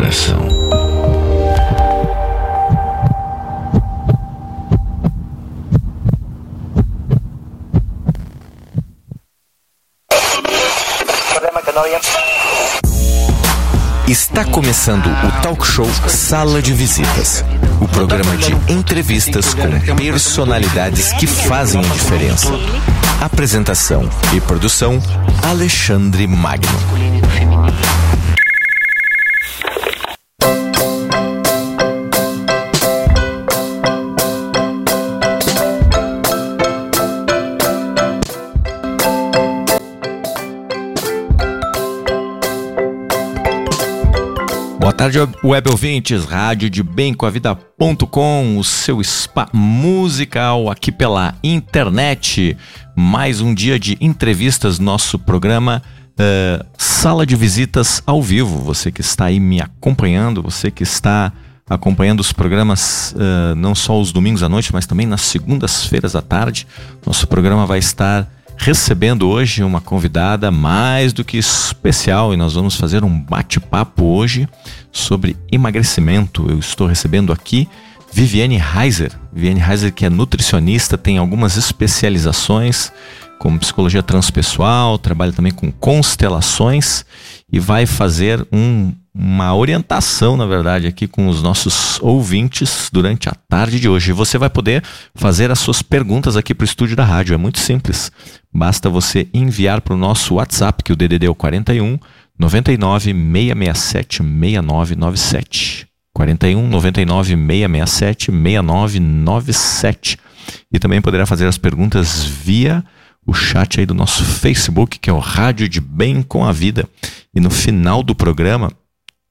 coração. Está começando o talk show Sala de Visitas o programa de entrevistas com personalidades que fazem a diferença. Apresentação e produção: Alexandre Magno. Tarde, web ouvintes, rádio de bem com a vida.com, o seu spa musical aqui pela internet. Mais um dia de entrevistas, nosso programa uh, Sala de Visitas ao vivo. Você que está aí me acompanhando, você que está acompanhando os programas uh, não só os domingos à noite, mas também nas segundas-feiras à tarde. Nosso programa vai estar recebendo hoje uma convidada mais do que especial e nós vamos fazer um bate-papo hoje sobre emagrecimento. Eu estou recebendo aqui Viviane Heiser. Viviane Heiser que é nutricionista, tem algumas especializações como psicologia transpessoal, trabalha também com constelações e vai fazer um, uma orientação, na verdade, aqui com os nossos ouvintes durante a tarde de hoje. Você vai poder fazer as suas perguntas aqui para o estúdio da rádio. É muito simples. Basta você enviar para o nosso WhatsApp, que o DDD é o 41 99 667 6997. 41 99 667 6997. E também poderá fazer as perguntas via o chat aí do nosso Facebook, que é o Rádio de Bem com a Vida. E no final do programa,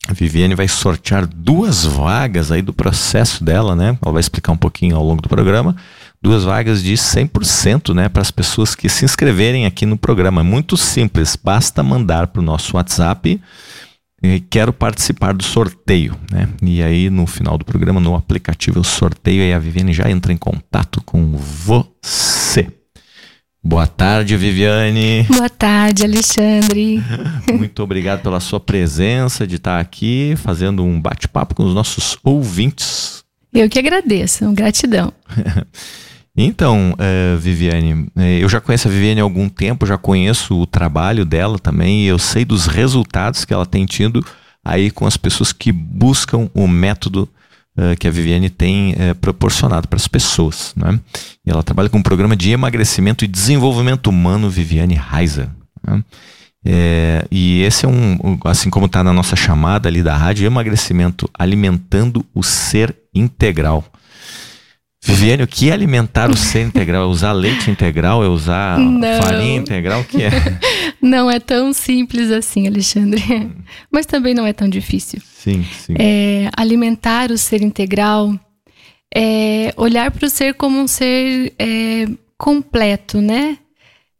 a Viviane vai sortear duas vagas aí do processo dela, né? Ela vai explicar um pouquinho ao longo do programa. Duas vagas de 100%, né, para as pessoas que se inscreverem aqui no programa. É muito simples, basta mandar para o nosso WhatsApp quero participar do sorteio, né? E aí no final do programa, no aplicativo, eu sorteio a Viviane já entra em contato com você. Boa tarde, Viviane. Boa tarde, Alexandre. Muito obrigado pela sua presença, de estar aqui fazendo um bate-papo com os nossos ouvintes. Eu que agradeço, gratidão. Então, uh, Viviane, eu já conheço a Viviane há algum tempo, já conheço o trabalho dela também, e eu sei dos resultados que ela tem tido aí com as pessoas que buscam o método uh, que a Viviane tem uh, proporcionado para as pessoas. Né? E ela trabalha com um programa de emagrecimento e desenvolvimento humano, Viviane Reiser. Né? É, e esse é um, assim como está na nossa chamada ali da rádio, emagrecimento alimentando o ser integral. Viviane, o que é alimentar o ser integral? É usar leite integral? É usar Não. farinha integral? O que é? Não é tão simples assim, Alexandre. Hum. Mas também não é tão difícil. Sim, sim. É, alimentar o ser integral é olhar para o ser como um ser é, completo, né?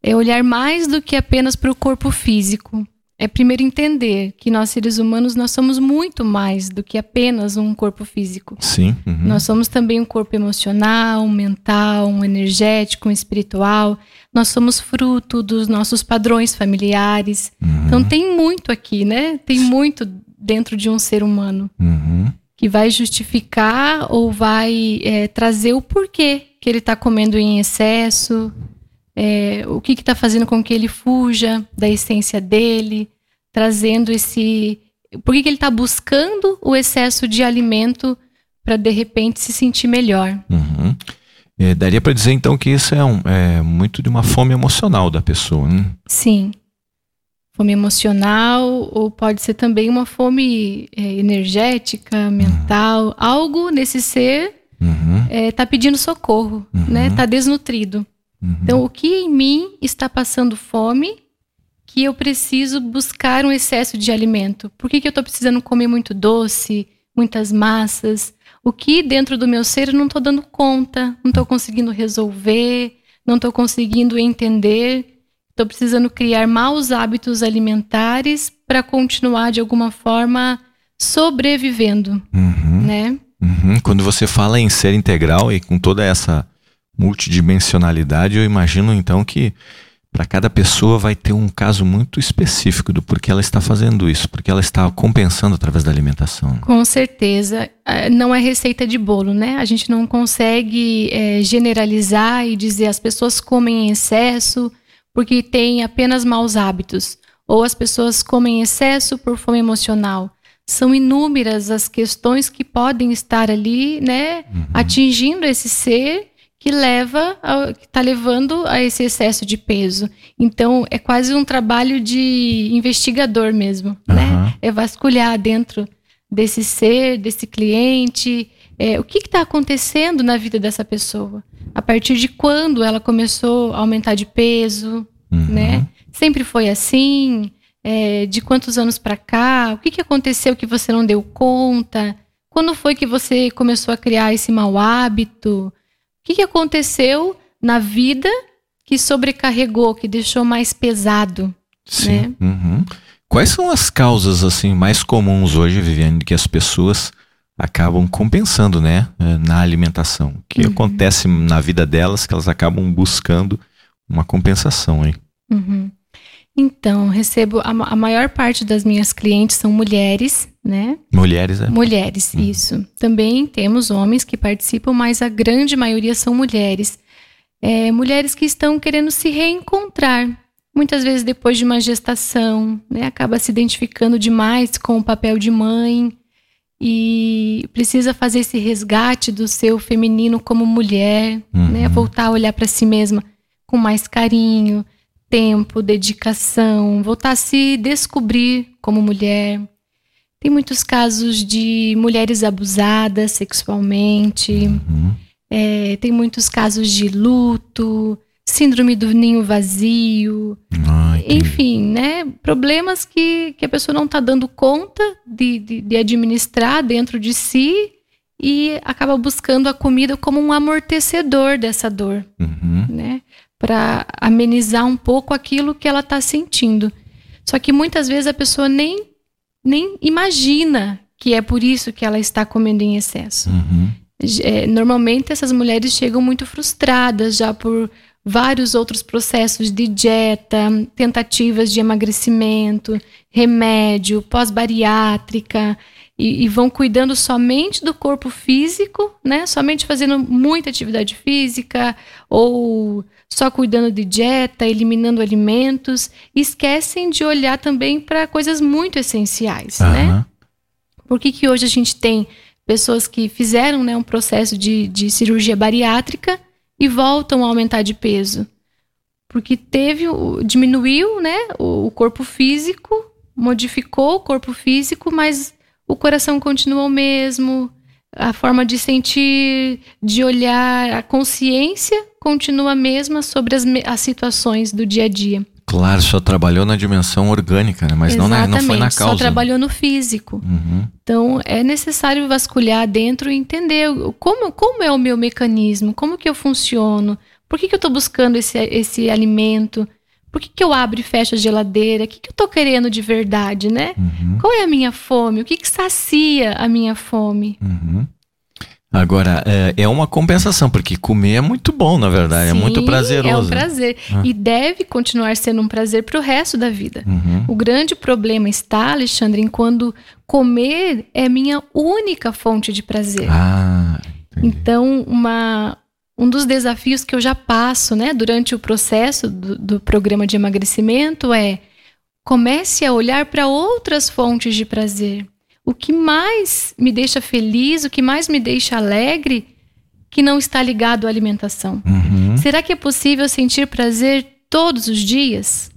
É olhar mais do que apenas para o corpo físico é primeiro entender que nós seres humanos nós somos muito mais do que apenas um corpo físico. Sim. Uhum. Nós somos também um corpo emocional, um mental, um energético, um espiritual. Nós somos fruto dos nossos padrões familiares. Uhum. Então tem muito aqui, né? Tem muito dentro de um ser humano uhum. que vai justificar ou vai é, trazer o porquê que ele está comendo em excesso, é, o que está fazendo com que ele fuja da essência dele, trazendo esse. Por que, que ele está buscando o excesso de alimento para de repente se sentir melhor? Uhum. É, daria para dizer então que isso é, um, é, muito de uma fome emocional da pessoa, né? Sim. Fome emocional, ou pode ser também uma fome é, energética, mental, uhum. algo nesse ser está uhum. É, tá pedindo socorro, né? Está desnutrido. Uhum. Então, o que em mim está passando fome que eu preciso buscar um excesso de alimento? Por que, que eu estou precisando comer muito doce, muitas massas? O que dentro do meu ser eu não estou dando conta, não estou conseguindo resolver, não estou conseguindo entender? Estou precisando criar maus hábitos alimentares para continuar de alguma forma sobrevivendo, uhum. né? Uhum. Quando você fala em ser integral e com toda essa multidimensionalidade, eu imagino então que para cada pessoa vai ter um caso muito específico do porquê ela está fazendo isso, porque ela está compensando através da alimentação. Com certeza. É, não é receita de bolo, né? A gente não consegue é, generalizar e dizer as pessoas comem em excesso porque têm apenas maus hábitos, ou as pessoas comem em excesso por fome emocional. são inúmeras as questões que podem estar ali, né, uhum. atingindo esse ser que leva, a, que está levando a esse excesso de peso. Então é quase um trabalho de investigador mesmo, uhum. né? É vasculhar dentro desse ser, desse cliente, é, o que está acontecendo na vida dessa pessoa. A partir de quando ela começou a aumentar de peso, uhum. né? Sempre foi assim? É, de quantos anos para cá? O que, que aconteceu que você não deu conta? Quando foi que você começou a criar esse mau hábito? O que, que aconteceu na vida que sobrecarregou, que deixou mais pesado? Sim. Né? Uhum. Quais são as causas assim mais comuns hoje, Viviane, que as pessoas acabam compensando, né, eh, na alimentação? O que uhum. acontece na vida delas que elas acabam buscando uma compensação, hein? Uhum. Então, recebo a, a, maior parte das minhas clientes são mulheres, né? Mulheres, é? Mulheres, uhum. isso. Também temos homens que participam, mas a grande maioria são mulheres. É, mulheres que estão querendo se reencontrar. Muitas vezes depois de uma gestação, né? Acaba se identificando demais com o papel de mãe e precisa fazer esse resgate do seu feminino como mulher, né? uhum. né? Voltar a olhar para si mesma com mais carinho tempo, dedicação, voltar a se descobrir como mulher. Tem muitos casos de mulheres abusadas sexualmente, uhum. é, tem muitos casos de luto, síndrome do ninho vazio, Ai, enfim, né? Problemas que, que a pessoa não está dando conta de, de, de administrar dentro de si e acaba buscando a comida como um amortecedor dessa dor, uhum. né? Para amenizar um pouco aquilo que ela está sentindo. Só que muitas vezes a pessoa nem, nem imagina que é por isso que ela está comendo em excesso. Uhum. É, normalmente essas mulheres chegam muito frustradas já por vários outros processos de dieta, tentativas de emagrecimento, remédio, pós-bariátrica e, e, vão cuidando somente do corpo físico, né? Somente fazendo muita atividade física ou só cuidando de dieta, eliminando alimentos, esquecem de olhar também para coisas muito essenciais, uhum. né? Por que, que hoje a gente tem pessoas que fizeram né, um processo de, de cirurgia bariátrica e voltam a aumentar de peso? Porque teve, diminuiu né, o corpo físico, modificou o corpo físico, mas o coração continua o mesmo, a forma de sentir, de olhar, a consciência continua a mesma sobre as, as situações do dia a dia. Claro, só trabalhou na dimensão orgânica, né? mas não, na, não foi na causa. Só trabalhou no físico. Uhum. Então é necessário vasculhar dentro e entender como, como é o meu mecanismo, como que eu funciono, por que, que eu estou buscando esse, esse alimento, por que, que eu abro e fecho a geladeira? O que, que eu estou querendo de verdade, né? Uhum. Qual é a minha fome? O que, que sacia a minha fome? Uhum. Agora, é, é, uma compensação, porque comer é muito bom, na verdade, Sim, é muito prazeroso. É um prazer. Ah. E deve continuar sendo um prazer para o resto da vida. Uhum. O grande problema está, Alexandre, em quando comer é minha única fonte de prazer. Ah, então, uma, um dos desafios que eu já passo né, durante o processo do, do programa de emagrecimento é comece a olhar para outras fontes de prazer. O que mais me deixa feliz, o que mais me deixa alegre, que não está ligado à alimentação. Uhum. Será que é possível sentir prazer todos os dias?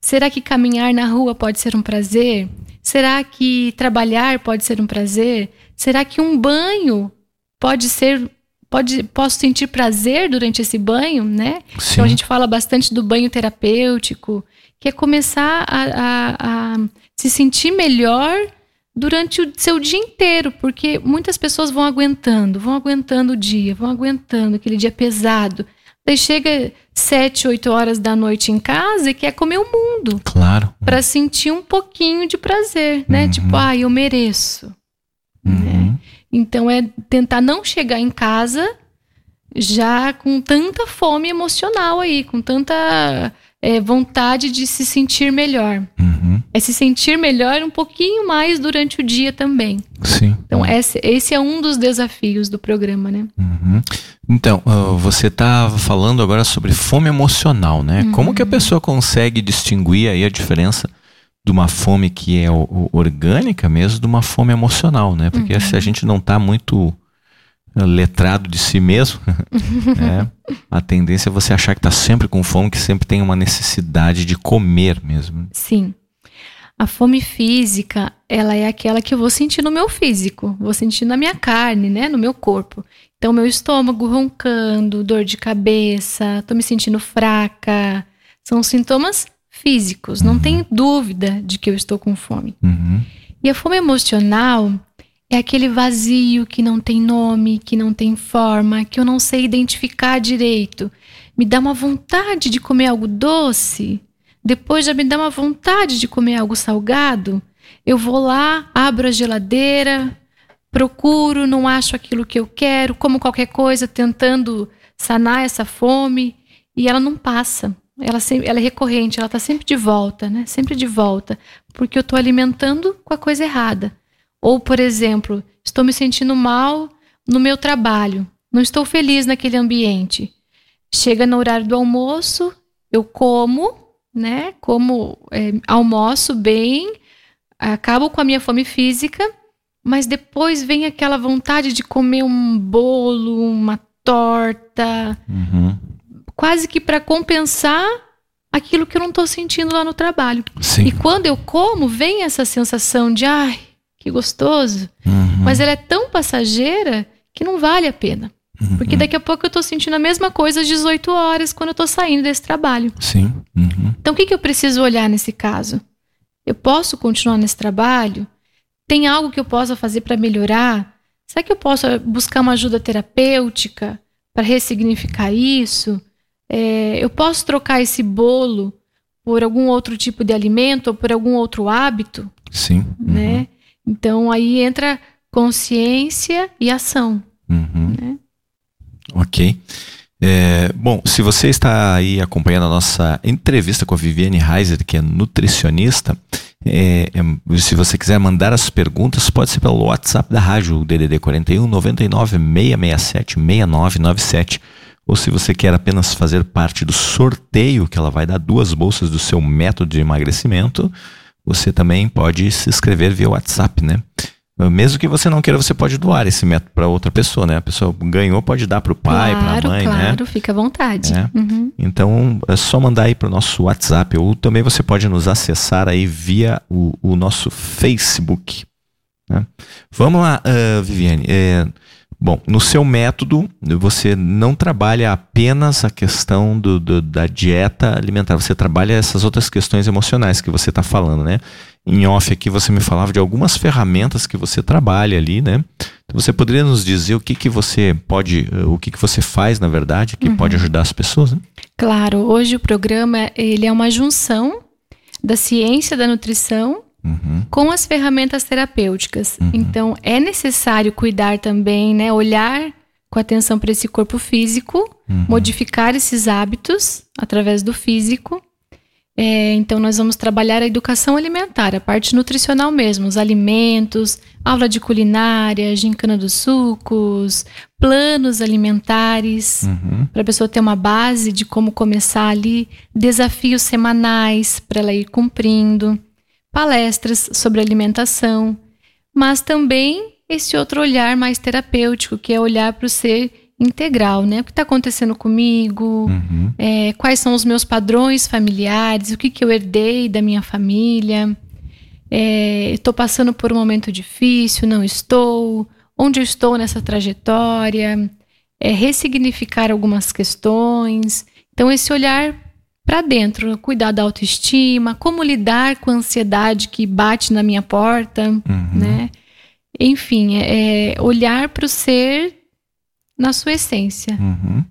Será que caminhar na rua pode ser um prazer? Será que trabalhar pode ser um prazer? Será que um banho pode ser pode, posso sentir prazer durante esse banho, né? Sim. Então a gente fala bastante do banho terapêutico, que é começar a, a, a se sentir melhor durante o seu dia inteiro, porque muitas pessoas vão aguentando, vão aguentando o dia, vão aguentando aquele dia pesado. Daí chega sete, oito horas da noite em casa e quer comer o mundo. Claro. Para sentir um pouquinho de prazer, né? Uhum. Tipo, ah, eu mereço. Uhum. Né? Então é tentar não chegar em casa já com tanta fome emocional aí, com tanta é, vontade de se sentir melhor. Uhum. É se sentir melhor um pouquinho mais durante o dia também. Sim. Então, esse, esse é um dos desafios do programa, né? Uhum. Então, uh, você está falando agora sobre fome emocional, né? Uhum. Como que a pessoa consegue distinguir aí a diferença de uma fome que é orgânica mesmo, de uma fome emocional, né? Porque uhum. se a gente não está muito eh, letrado de si mesmo, né? a tendência é você achar que está sempre com fome, que sempre tem uma necessidade de comer mesmo. Sim. A fome física, ela é aquela que eu vou sentir no meu físico, vou sentir na minha carne, né, no meu corpo. Então, meu estômago roncando, dor de cabeça, tô me sentindo fraca. São sintomas físicos, não uhum. tem dúvida de que eu estou com fome. Uhum. E a fome emocional é aquele vazio que não tem nome, que não tem forma, que eu não sei identificar direito. Me dá uma vontade de comer algo doce, depois já me dá uma vontade de comer algo salgado. Eu vou lá, abro a geladeira, procuro, não acho aquilo que eu quero, como qualquer coisa, tentando sanar essa fome e ela não passa. Ela, ela é recorrente, ela está sempre de volta, né? Sempre de volta, porque eu estou alimentando com a coisa errada. Ou, por exemplo, estou me sentindo mal no meu trabalho, não estou feliz naquele ambiente. Chega no horário do almoço, eu como, né? Como é, almoço bem, acabo com a minha fome física, mas depois vem aquela vontade de comer um bolo, uma torta, uhum. quase que para compensar aquilo que eu não estou sentindo lá no trabalho. Sim. E quando eu como, vem essa sensação de ai, que gostoso. Uhum. Mas ela é tão passageira que não vale a pena. Uhum. Porque daqui a pouco eu estou sentindo a mesma coisa às 18 horas quando eu estou saindo desse trabalho. Sim. Uhum. Então o que, que eu preciso olhar nesse caso? Eu posso continuar nesse trabalho? Tem algo que eu possa fazer para melhorar? Será que eu posso buscar uma ajuda terapêutica para ressignificar isso? É, eu posso trocar esse bolo por algum outro tipo de alimento ou por algum outro hábito? Sim. Né? Uhum. Então aí entra consciência e ação. Uhum. Né? Ok. É, bom, se você está aí acompanhando a nossa entrevista com a Viviane Reiser, que é nutricionista, é, é, se você quiser mandar as perguntas, pode ser pelo WhatsApp da rádio, DDD 41 99 667 6997. Ou se você quer apenas fazer parte do sorteio, que ela vai dar duas bolsas do seu método de emagrecimento, você também pode se inscrever via WhatsApp, né? Mesmo que você não queira, você pode doar esse método para outra pessoa, né? A pessoa ganhou, pode dar para o pai, claro, para a mãe, claro, né? Claro, fica à vontade. É. Uhum. Então, é só mandar aí para o nosso WhatsApp ou também você pode nos acessar aí via o, o nosso Facebook. Né? Vamos lá, uh, Viviane. É, Bom, no seu método, você não trabalha apenas a questão do, do, da dieta alimentar, você trabalha essas outras questões emocionais que você está falando, né? Em off aqui você me falava de algumas ferramentas que você trabalha ali, né? Então, você poderia nos dizer o que, que você pode, o que, que você faz, na verdade, que uhum. pode ajudar as pessoas? Né? Claro, hoje o programa ele é uma junção da ciência da nutrição Uhum. com as ferramentas terapêuticas. Uhum. Então, é necessário cuidar também, né? Olhar com atenção para esse corpo físico, uhum. modificar esses hábitos através do físico. É, então, nós vamos trabalhar a educação alimentar, a parte nutricional mesmo, os alimentos, aula de culinária, gincana dos sucos, planos alimentares, uhum. para a pessoa ter uma base de como começar ali, desafios semanais para ela ir cumprindo palestras sobre alimentação, mas também esse outro olhar mais terapêutico, que é olhar para o ser integral, né? O que está acontecendo comigo? Uhum. É, quais são os meus padrões familiares? O que, que eu herdei da minha família? É, estou passando por um momento difícil? Não estou? Onde eu estou nessa trajetória? É, ressignificar algumas questões. Então, esse olhar para dentro, cuidar da autoestima, como lidar com a ansiedade que bate na minha porta, uhum. né? Enfim, é, é olhar para o ser na sua essência. Uhum.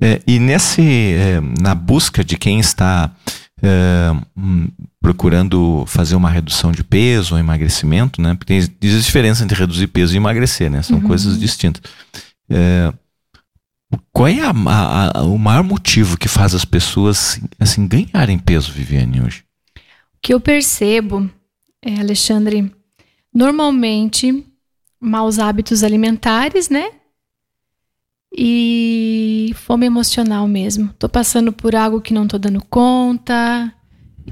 É, e nesse, é, na busca de quem está é, hum, procurando fazer uma redução de peso ou emagrecimento, né? Porque tem, existe diferença entre reduzir peso e emagrecer, né? São uhum. coisas distintas. É, qual é a, a, a, o maior motivo que faz as pessoas assim ganharem peso, Viviane, hoje? O que eu percebo, é, Alexandre, normalmente maus hábitos alimentares, né? E fome emocional mesmo. Tô passando por algo que não tô dando conta,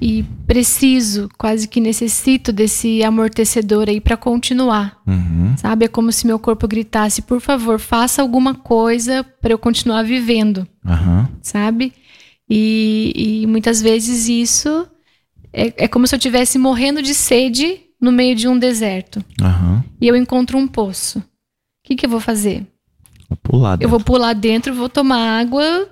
e preciso, quase que necessito desse amortecedor aí para continuar. Uhum. Sabe? É como se meu corpo gritasse: por favor, faça alguma coisa para eu continuar vivendo. Uhum. Sabe? E, e, muitas vezes isso é, é, como se eu estivesse morrendo de sede no meio de um deserto. Uhum. E eu encontro um poço. O que, que eu vou fazer? Vou pular dentro. Eu vou pular dentro, vou tomar água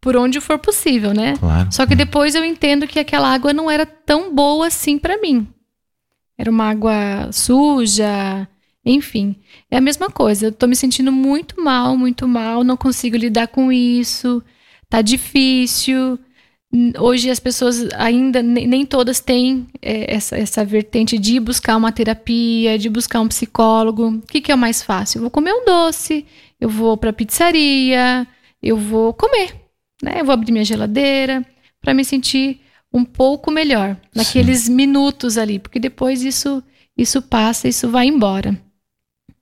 por onde for possível, né? Claro. Só que depois eu entendo que aquela água não era tão boa assim para mim. Era uma água suja, enfim. É a mesma coisa. Eu tô me sentindo muito mal, muito mal, não consigo lidar com isso. Tá difícil. Hoje as pessoas ainda nem todas têm é, essa, essa vertente de buscar uma terapia, de buscar um psicólogo. O que, que é o mais fácil? Eu vou comer um doce, eu vou para pizzaria, eu vou comer né? Eu vou abrir minha geladeira para me sentir um pouco melhor naqueles Sim. minutos ali, porque depois isso isso passa, isso vai embora.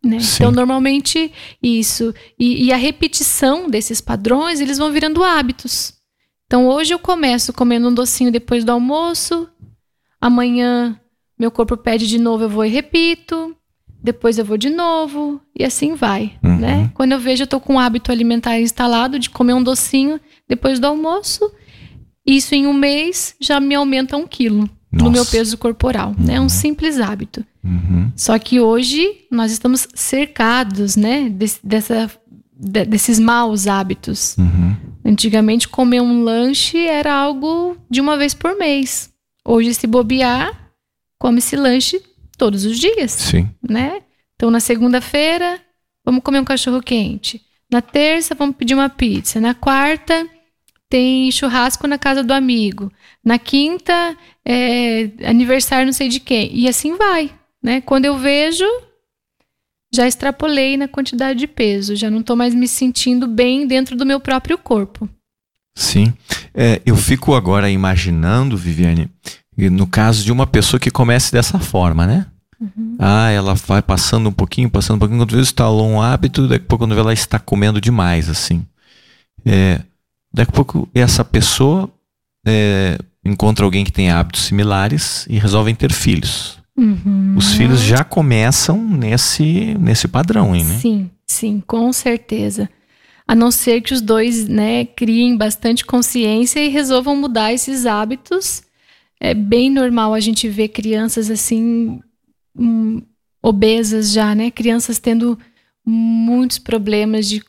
Né? Então, normalmente, isso. E, e, a repetição desses padrões, eles vão virando hábitos. Então, hoje eu começo comendo um docinho depois do almoço, amanhã meu corpo pede de novo, eu vou e repito depois eu vou de novo e assim vai, uhum. né? Quando eu vejo eu tô com um hábito alimentar instalado de comer um docinho depois do almoço, isso em um mês já me aumenta um quilo Nossa. no meu peso corporal, uhum. né? É um uhum. simples hábito. Uhum. Só que hoje nós estamos cercados, né? Des, dessa, de, desses maus hábitos. Uhum. Antigamente comer um lanche era algo de uma vez por mês. Hoje se bobear, come esse lanche todos os dias. Sim. Né? Então, na segunda-feira, vamos comer um cachorro quente. Na terça, vamos pedir uma pizza. Na quarta, tem churrasco na casa do amigo. Na quinta, é aniversário não sei de quem. E assim vai. Né? Quando eu vejo, já extrapolei na quantidade de peso. Já não estou mais me sentindo bem dentro do meu próprio corpo. Sim. É, eu fico agora imaginando, Viviane, no caso de uma pessoa que comece dessa forma, né? Uhum. Ah, ela vai passando um pouquinho, passando um pouquinho, quando vê instalou um hábito, daqui a pouco quando vê ela está comendo demais, assim. É, daqui a pouco essa pessoa é, encontra alguém que tem hábitos similares e resolvem ter filhos. Uhum. Os filhos já começam nesse, nesse padrão, hein, né? Sim, sim, com certeza. A não ser que os dois, né, criem bastante consciência e resolvam mudar esses hábitos é bem normal a gente ver crianças assim hum, obesas já, né? Crianças tendo muitos problemas de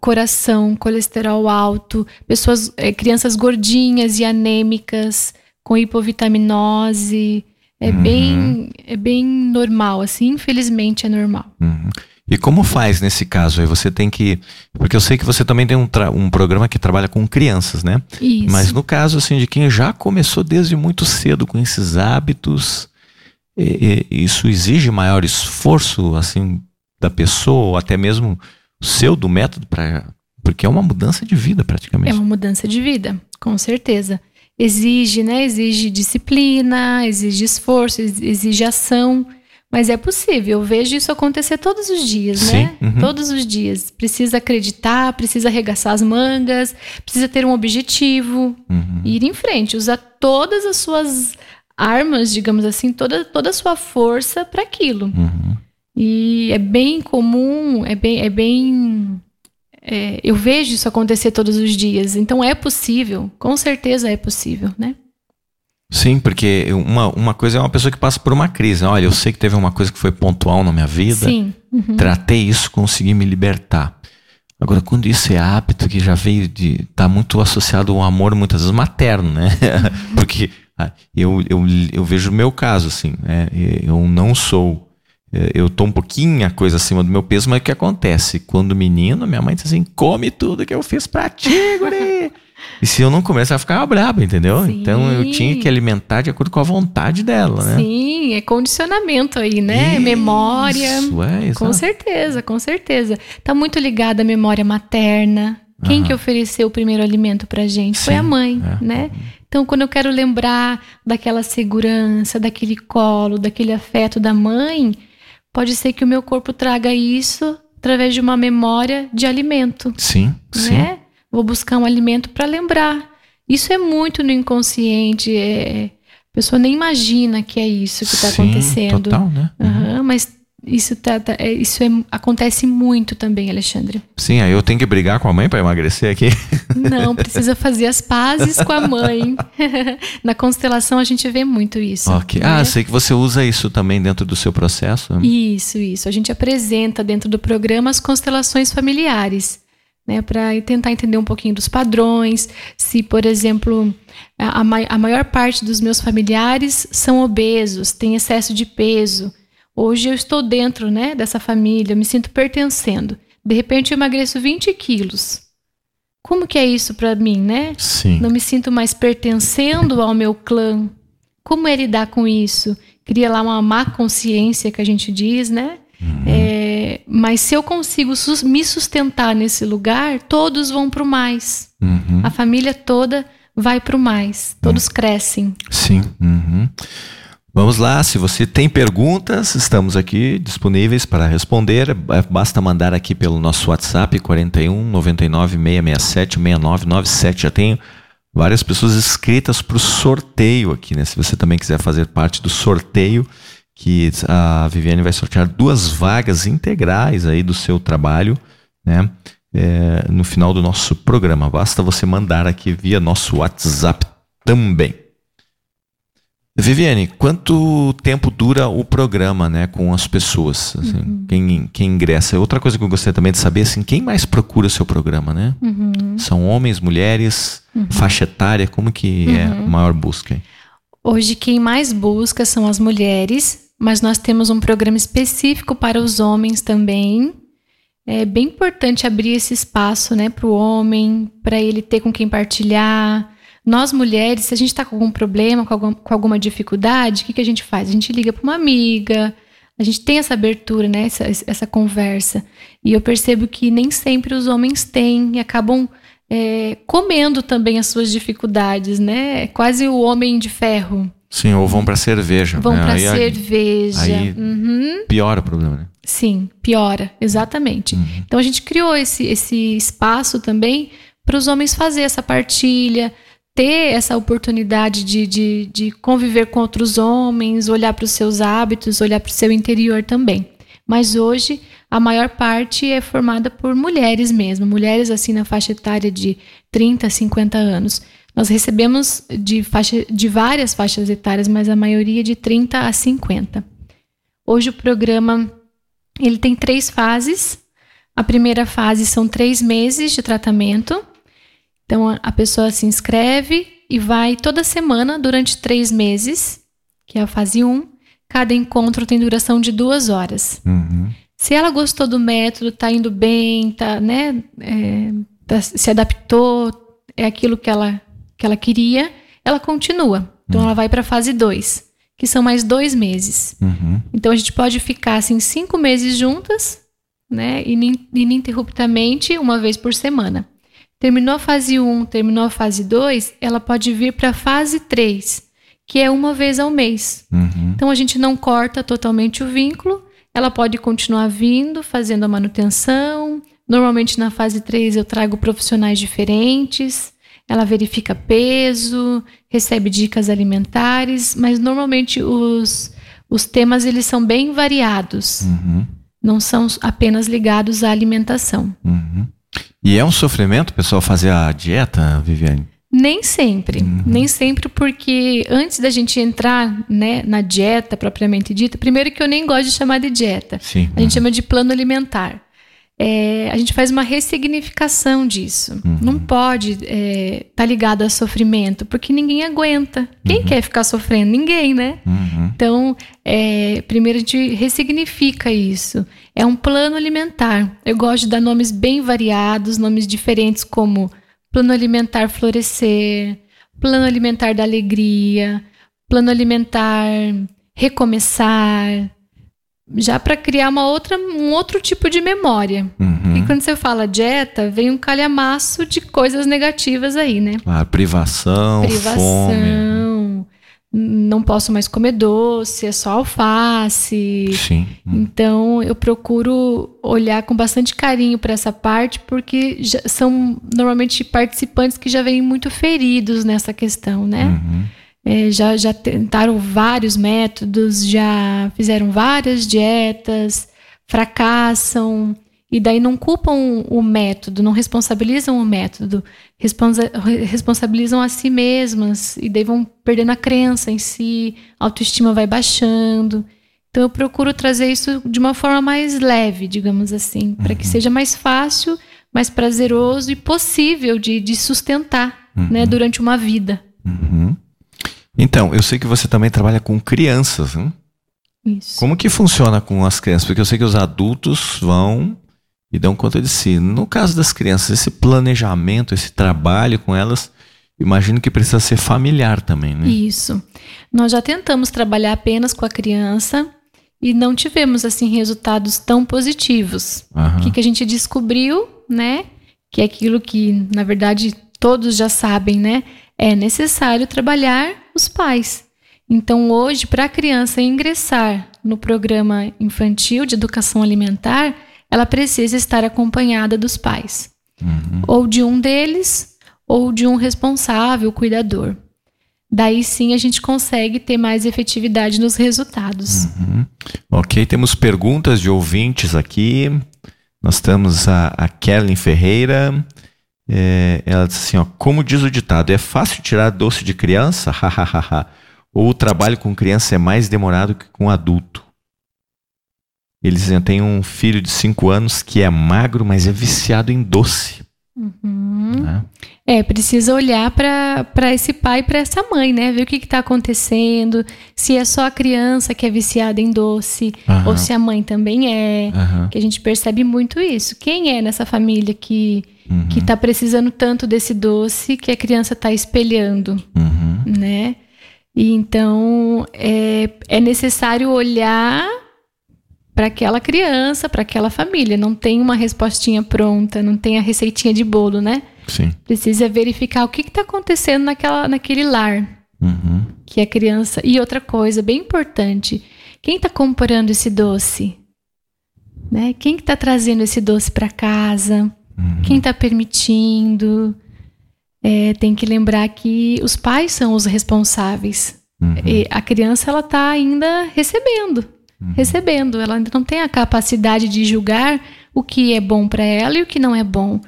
coração, colesterol alto, pessoas, é, crianças gordinhas e anêmicas com hipovitaminose. É uhum. bem é bem normal, assim, infelizmente é normal. Uhum. E como faz nesse caso? Aí você tem que. Porque eu sei que você também tem um, um programa que trabalha com crianças, né? Isso. Mas no caso, assim, de quem já começou desde muito cedo com esses hábitos, e, e, isso exige maior esforço, assim, da pessoa, ou até mesmo seu, do método, para porque é uma mudança de vida praticamente. É uma mudança de vida, com certeza. Exige, né? Exige disciplina, exige esforço, exige ação. Mas é possível, eu vejo isso acontecer todos os dias, Sim, né? Uhum. Todos os dias. Precisa acreditar, precisa arregaçar as mangas, precisa ter um objetivo, uhum. ir em frente, usar todas as suas armas, digamos assim, toda, toda a sua força para aquilo. Uhum. E é bem comum, é bem. É bem é, eu vejo isso acontecer todos os dias. Então é possível, com certeza é possível, né? Sim, porque uma, uma coisa é uma pessoa que passa por uma crise. Olha, eu sei que teve uma coisa que foi pontual na minha vida. Sim. Uhum. Tratei isso, consegui me libertar. Agora, quando isso é hábito que já veio de. tá muito associado ao amor, muitas vezes materno, né? Uhum. porque eu, eu, eu vejo o meu caso, assim. Né? Eu não sou. É, eu tô um pouquinho a coisa acima do meu peso, mas o que acontece? Quando menino, minha mãe diz assim: come tudo que eu fiz pra ti, guri. E se eu não começar ela ficava braba, entendeu? Sim. Então eu tinha que alimentar de acordo com a vontade dela, né? Sim, é condicionamento aí, né? Isso, memória. É, com certeza, com certeza. Tá muito ligada à memória materna. Quem que ofereceu o primeiro alimento pra gente? Sim, Foi a mãe, é. né? Então, quando eu quero lembrar daquela segurança, daquele colo, daquele afeto da mãe, pode ser que o meu corpo traga isso através de uma memória de alimento. Sim, né? sim. Vou buscar um alimento para lembrar Isso é muito no inconsciente. É, a pessoa nem imagina que é isso que está acontecendo. Total, né? Uhum, mas isso, tá, tá, é, isso é, acontece muito também, Alexandre. Sim, aí eu tenho que brigar com a mãe para emagrecer aqui? Não, precisa fazer as pazes com a mãe. Na constelação a gente vê muito isso. Ok. Né? Ah, sei que você usa isso também dentro do seu processo. Isso, isso. A gente apresenta dentro do programa as constelações familiares. Né, para tentar entender um pouquinho dos padrões. Se, por exemplo, a, a maior parte dos meus familiares são obesos, têm excesso de peso Hoje eu estou dentro né, dessa família, me sinto pertencendo. De repente eu emagreço 20 quilos. Como que é isso para mim, né? Sim. Não me sinto mais pertencendo ao meu clã. Como é lidar com isso? Cria lá uma má consciência que a gente diz, né? Uhum. É, mas se eu consigo sus me sustentar nesse lugar, todos vão para o mais. Uhum. A família toda vai para o mais. Todos uhum. crescem. Sim. Uhum. Vamos lá, se você tem perguntas, estamos aqui disponíveis para responder. Basta mandar aqui pelo nosso WhatsApp 41 99 667 6997. Já tenho várias pessoas inscritas para o sorteio aqui, né? Se você também quiser fazer parte do sorteio, que a Viviane vai sortear duas vagas integrais aí do seu trabalho, né? É, no final do nosso programa. Basta você mandar aqui via nosso WhatsApp também. Viviane, quanto tempo dura o programa, né, com as pessoas, assim, uhum. quem, quem ingressa? Outra coisa que eu gostaria também de saber, assim, quem mais procura o seu programa, né? Uhum. São homens, mulheres, uhum. faixa etária, como que é a uhum. maior busca? Hoje quem mais busca são as mulheres, mas nós temos um programa específico para os homens também. É bem importante abrir esse espaço, né, para o homem, para ele ter com quem partilhar, nós mulheres, se a gente está com algum problema, com, algum, com alguma dificuldade, o que, que a gente faz? A gente liga para uma amiga, a gente tem essa abertura, né? Essa, essa conversa. E eu percebo que nem sempre os homens têm e acabam é, comendo também as suas dificuldades, né? É quase o homem de ferro. Sim, ou vão para cerveja. Vão né? para cerveja. Aí uhum. piora o problema, né? Sim, piora, exatamente. Uhum. Então a gente criou esse, esse espaço também para os homens fazer essa partilha, ter essa oportunidade de, de, de conviver com outros homens, olhar para os seus hábitos, olhar para o seu interior também. Mas hoje a maior parte é formada por mulheres mesmo, mulheres assim na faixa etária de 30 a 50 anos. Nós recebemos de, faixa, de várias faixas etárias, mas a maioria de 30 a 50. Hoje o programa ele tem três fases. A primeira fase são três meses de tratamento, então a pessoa se inscreve e vai toda semana durante três meses, que é a fase 1. Cada encontro tem duração de duas horas. Uhum. Se ela gostou do método, está indo bem, tá, né, é, tá, se adaptou, é aquilo que ela, que ela queria, ela continua. Então uhum. ela vai para a fase 2, que são mais dois meses. Uhum. Então a gente pode ficar assim cinco meses juntas, né, ininterruptamente, uma vez por semana. Terminou a fase 1, terminou a fase 2, ela pode vir para a fase 3, que é uma vez ao mês. Uhum. Então a gente não corta totalmente o vínculo, ela pode continuar vindo, fazendo a manutenção. Normalmente na fase 3 eu trago profissionais diferentes, ela verifica peso, recebe dicas alimentares, mas normalmente os, os temas eles são bem variados. Uhum. Não são apenas ligados à alimentação. Uhum. E é um sofrimento, pessoal, fazer a dieta, Viviane? Nem sempre, uhum. nem sempre, porque antes da gente entrar né, na dieta propriamente dita, primeiro que eu nem gosto de chamar de dieta, Sim. a gente chama de plano alimentar. É, a gente faz uma ressignificação disso. Uhum. Não pode estar é, tá ligado a sofrimento, porque ninguém aguenta. Quem uhum. quer ficar sofrendo? Ninguém, né? Uhum. Então, é, primeiro a gente ressignifica isso. É um plano alimentar. Eu gosto de dar nomes bem variados, nomes diferentes, como plano alimentar florescer, plano alimentar da alegria, plano alimentar recomeçar, já para criar uma outra, um outro tipo de memória. Uhum. E quando você fala dieta, vem um calhamaço de coisas negativas aí, né? Ah, privação, privação, fome. não posso mais comer doce, é só alface. Sim. Então eu procuro olhar com bastante carinho para essa parte, porque são normalmente participantes que já vêm muito feridos nessa questão, né? Uhum. É, já, já tentaram vários métodos, já fizeram várias dietas, fracassam, e daí não culpam o método, não responsabilizam o método, responsa responsabilizam a si mesmas e daí vão perdendo a crença em si, a autoestima vai baixando. Então eu procuro trazer isso de uma forma mais leve, digamos assim, uhum. para que seja mais fácil, mais prazeroso e possível de, de sustentar uhum. né, durante uma vida. Uhum. Então, eu sei que você também trabalha com crianças, hein? Isso. Como que funciona com as crianças? Porque eu sei que os adultos vão e dão conta de si. No caso das crianças, esse planejamento, esse trabalho com elas, imagino que precisa ser familiar também, né? Isso. Nós já tentamos trabalhar apenas com a criança e não tivemos assim resultados tão positivos. Uhum. O que, que a gente descobriu, né? Que é aquilo que, na verdade, todos já sabem, né? É necessário trabalhar os pais. Então, hoje, para a criança ingressar no programa infantil de educação alimentar, ela precisa estar acompanhada dos pais, uhum. ou de um deles, ou de um responsável, cuidador. Daí sim a gente consegue ter mais efetividade nos resultados. Uhum. Ok, temos perguntas de ouvintes aqui. Nós temos a, a Kellen Ferreira. É, ela diz assim: ó, como diz o ditado, é fácil tirar doce de criança? Ou o trabalho com criança é mais demorado que com adulto? Eles têm um filho de 5 anos que é magro, mas é viciado em doce. Uhum. Né? É, precisa olhar para esse pai e para essa mãe, né? Ver o que está acontecendo, se é só a criança que é viciada em doce, uhum. ou se a mãe também é. Uhum. Que a gente percebe muito isso. Quem é nessa família que uhum. que está precisando tanto desse doce que a criança está espelhando, uhum. né? E então é, é necessário olhar para aquela criança, para aquela família. Não tem uma respostinha pronta, não tem a receitinha de bolo, né? Sim. Precisa verificar o que está acontecendo naquela, naquele lar. Uhum. Que a criança. E outra coisa bem importante: quem está comprando esse doce? Né? Quem está trazendo esse doce para casa? Uhum. Quem está permitindo? É, tem que lembrar que os pais são os responsáveis. Uhum. a criança ela está ainda recebendo uhum. recebendo. Ela ainda não tem a capacidade de julgar o que é bom para ela e o que não é bom.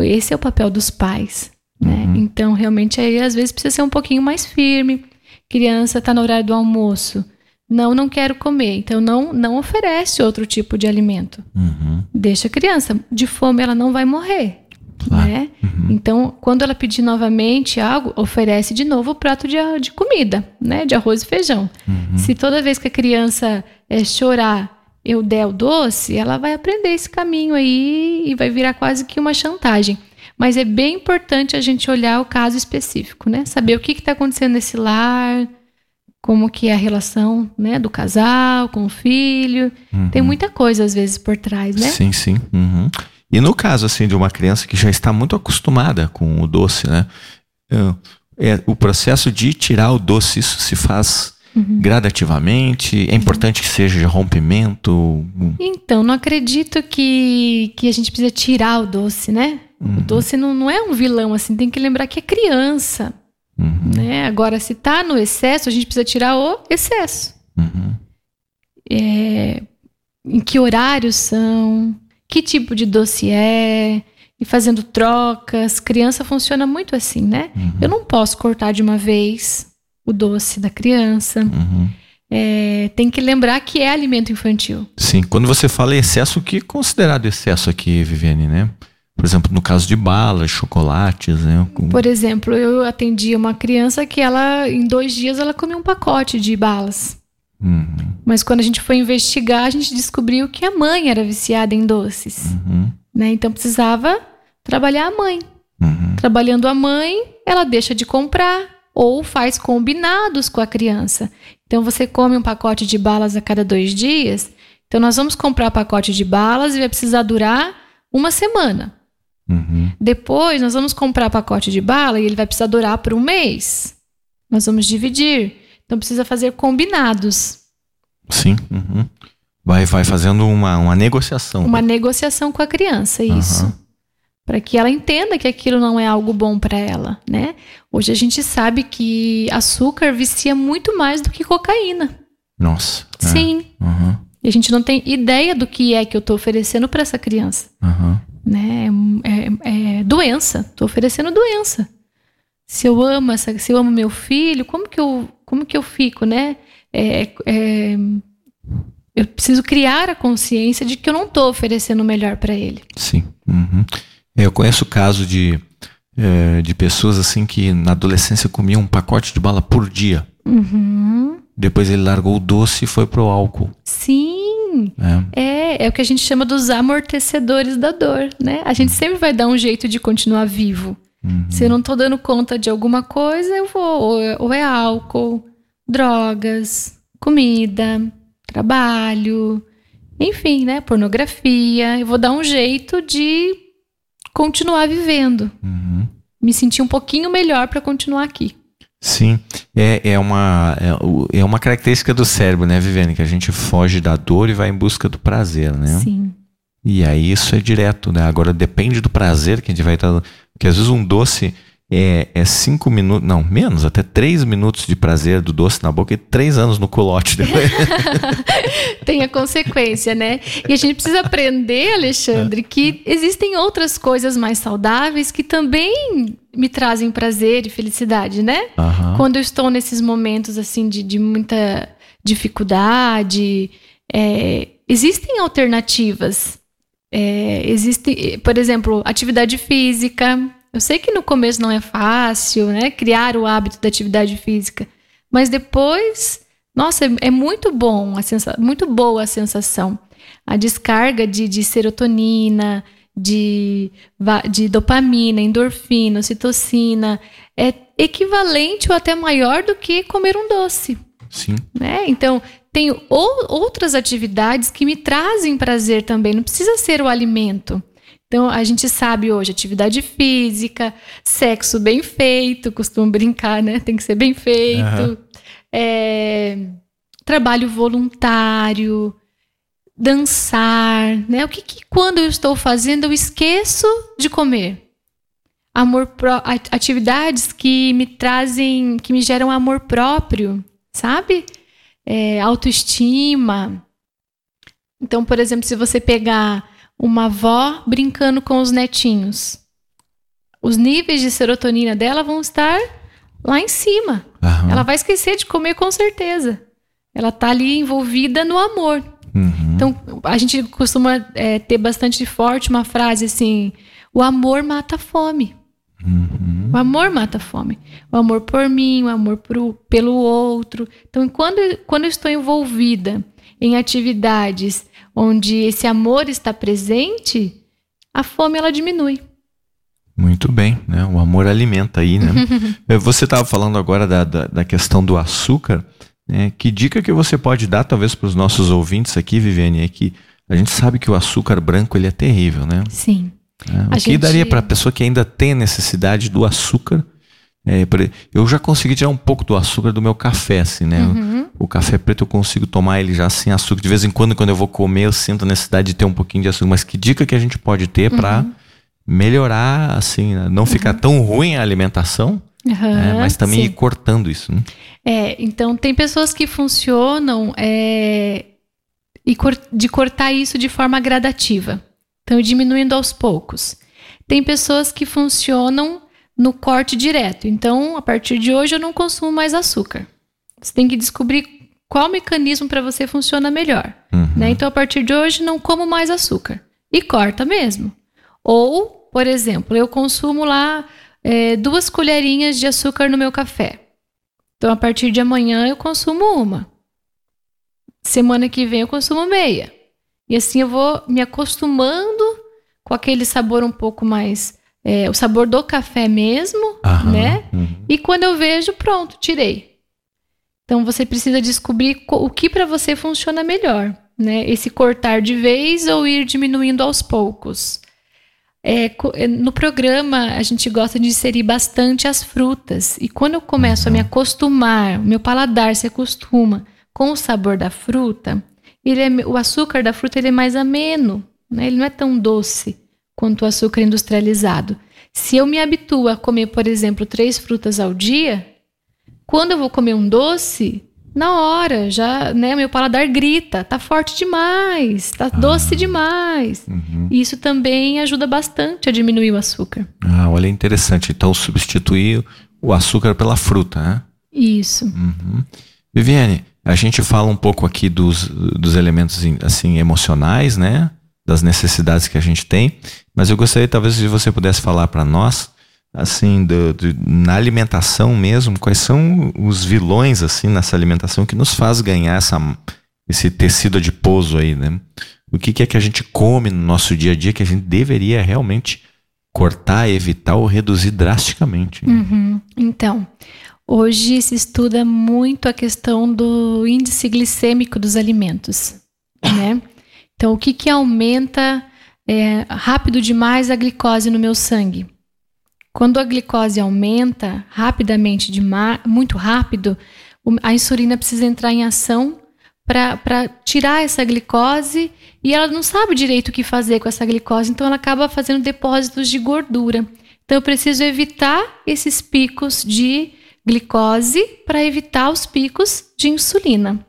Esse é o papel dos pais. Né? Uhum. Então, realmente, aí às vezes precisa ser um pouquinho mais firme. Criança está no horário do almoço. Não, não quero comer. Então, não, não oferece outro tipo de alimento. Uhum. Deixa a criança. De fome, ela não vai morrer. Claro. Né? Uhum. Então, quando ela pedir novamente algo, oferece de novo o prato de, de comida, né? De arroz e feijão. Uhum. Se toda vez que a criança é, chorar, eu der o doce, ela vai aprender esse caminho aí e vai virar quase que uma chantagem. Mas é bem importante a gente olhar o caso específico, né? Saber o que está acontecendo nesse lar, como que é a relação né, do casal com o filho. Uhum. Tem muita coisa, às vezes, por trás, né? Sim, sim. Uhum. E no caso assim de uma criança que já está muito acostumada com o doce, né? É, é o processo de tirar o doce, isso se faz uhum. gradativamente? É importante que seja de rompimento? Então, não acredito que, que a gente precisa tirar o doce, né? Uhum. O doce não, não é um vilão, assim, tem que lembrar que é criança. Uhum. Né? Agora, se está no excesso, a gente precisa tirar o excesso. Uhum. É, em que horários são? que tipo de doce é, e fazendo trocas. Criança funciona muito assim, né? Uhum. Eu não posso cortar de uma vez o doce da criança. Uhum. É, tem que lembrar que é alimento infantil. Sim, quando você fala excesso, o que é considerado excesso aqui, Viviane, né? Por exemplo, no caso de balas, chocolates, né? Por exemplo, eu atendi uma criança que ela, em dois dias, ela comia um pacote de balas. Uhum. Mas quando a gente foi investigar, a gente descobriu que a mãe era viciada em doces. Uhum. Né? Então precisava trabalhar a mãe. Uhum. Trabalhando a mãe, ela deixa de comprar ou faz combinados com a criança. Então você come um pacote de balas a cada dois dias. Então nós vamos comprar pacote de balas e vai precisar durar uma semana. Uhum. Depois nós vamos comprar pacote de bala e ele vai precisar durar por um mês. Nós vamos dividir. Então precisa fazer combinados. Sim. Uhum. Vai, vai fazendo uma, uma negociação. Uma negociação com a criança, isso. Uhum. Para que ela entenda que aquilo não é algo bom para ela, né? Hoje a gente sabe que açúcar vicia muito mais do que cocaína. Nossa. É. Sim. É. Uhum. E a gente não tem ideia do que é que eu estou oferecendo para essa criança. Uhum. Né? É, é, é doença. Estou oferecendo doença. Se eu amo essa, se eu amo meu filho, como que eu, como que eu fico, né? É, é, eu preciso criar a consciência de que eu não estou oferecendo o melhor para ele. Sim. Uhum. Eu conheço o caso de, é, de pessoas assim que na adolescência comiam um pacote de bala por dia. Uhum. Depois ele largou o doce e foi pro álcool. Sim. É. é. é, o que a gente chama dos amortecedores da dor, né? A gente sempre vai dar um jeito de continuar vivo. Uhum. Se eu não tô dando conta de alguma coisa, eu vou. Ou é, ou é álcool, drogas, comida, trabalho, enfim, né? Pornografia. Eu vou dar um jeito de continuar vivendo. Uhum. Me sentir um pouquinho melhor para continuar aqui. Sim, é, é, uma, é, é, uma característica do cérebro, né, Viviane? Que a gente foge da dor e vai em busca do prazer, né? Sim. E aí isso é direto, né? Agora depende do prazer que a gente vai estar. Porque às vezes um doce é, é cinco minutos, não, menos, até três minutos de prazer do doce na boca e três anos no culote depois. Tem a consequência, né? E a gente precisa aprender, Alexandre, que existem outras coisas mais saudáveis que também me trazem prazer e felicidade, né? Uhum. Quando eu estou nesses momentos assim de, de muita dificuldade, é, existem alternativas. É, existe, por exemplo, atividade física, eu sei que no começo não é fácil, né? Criar o hábito da atividade física. Mas depois, nossa, é, muito bom, a sensa muito boa a sensação. A descarga de, de serotonina, de, de dopamina, endorfina, ocitocina, é equivalente ou até maior do que comer um doce. Sim. Né? Então, tenho ou, outras atividades que me trazem prazer também. Não precisa ser o alimento. Então, a gente sabe hoje atividade física, sexo bem feito, costumo brincar, né? Tem que ser bem feito. Uhum. É, trabalho voluntário, dançar, né? O que, que, quando eu estou fazendo eu esqueço de comer? Amor pro, atividades que me trazem, que me geram amor próprio, sabe? É, autoestima. Então, por exemplo, se você pegar uma avó brincando com os netinhos. Os níveis de serotonina dela vão estar lá em cima. Uhum. Ela vai esquecer de comer com certeza. Ela está ali envolvida no amor. Uhum. Então, a gente costuma é, ter bastante forte uma frase assim: o amor mata a fome. Uhum. O amor mata a fome. O amor por mim, o amor pro, pelo outro. Então, quando, quando eu estou envolvida em atividades onde esse amor está presente, a fome ela diminui. Muito bem, né? O amor alimenta aí, né? Eh, você estava falando agora da, da, da, questão do açúcar. Né? Que dica que você pode dar, talvez, para os nossos ouvintes aqui, Viviane, é que a gente sabe que o açúcar branco ele é terrível, né? Sim. É, o que gente... daria para a pessoa que ainda tem necessidade do açúcar é, eu já consegui tirar um pouco do açúcar do meu café, assim, né? Uhum. O, café preto eu consigo tomar ele já sem açúcar. De vez em quando, quando eu vou comer, eu sinto a necessidade de ter um pouquinho de açúcar. Mas que dica que a gente pode ter uhum. para melhorar, assim, né? não ficar uhum. tão ruim a alimentação, né? mas também sim. ir cortando isso, né? É, então tem pessoas que funcionam é, de cortar isso de forma gradativa. Então, diminuindo aos poucos. Tem pessoas que funcionam no corte direto. Então, a partir de hoje eu não consumo mais açúcar. Você tem que descobrir qual mecanismo para você funciona melhor. Uhum. Né? Então, a partir de hoje não como mais açúcar. E corta mesmo. Ou, por exemplo, eu consumo lá é, duas colherinhas de açúcar no meu café. Então, a partir de amanhã eu consumo uma. Semana que vem eu consumo meia. E assim eu vou me acostumando com aquele sabor um pouco mais é, o sabor do café mesmo, Aham, né? Uhum. E quando eu vejo, pronto, tirei. Então você precisa descobrir o que para você funciona melhor, né? Esse cortar de vez ou ir diminuindo aos poucos. é, é, no programa a gente gosta de inserir bastante as frutas. E quando eu começo a me acostumar, meu paladar se acostuma com o sabor da fruta, ele é, o açúcar da fruta ele é mais ameno, né? ele não é tão doce quanto o açúcar industrializado. Se eu me habituo a comer, por exemplo, três frutas ao dia, quando eu vou comer um doce, na hora, já, né, meu paladar grita, tá forte demais, tá ah, doce demais. Uhum. Isso também ajuda bastante a diminuir o açúcar. Ah, olha, interessante. Então, substituir o açúcar pela fruta, né? Isso. Uhum. Viviane, a gente fala um pouco aqui dos, dos elementos assim emocionais, né? Das necessidades que a gente tem, mas eu gostaria talvez se você pudesse falar para nós assim, do, do, na alimentação mesmo, quais são os vilões, assim, nessa alimentação que nos faz ganhar essa, esse tecido adiposo aí, né? O que, que é que a gente come no nosso dia a dia que a gente deveria realmente cortar, evitar ou reduzir drasticamente? Uhum. Então, hoje se estuda muito a questão do índice glicêmico dos alimentos, né? Então, o que que aumenta é, rápido demais a glicose no meu sangue? Quando a glicose aumenta rapidamente, muito rápido, a insulina precisa entrar em ação para tirar essa glicose e ela não sabe direito o que fazer com essa glicose, então ela acaba fazendo depósitos de gordura. Então eu preciso evitar esses picos de glicose para evitar os picos de insulina.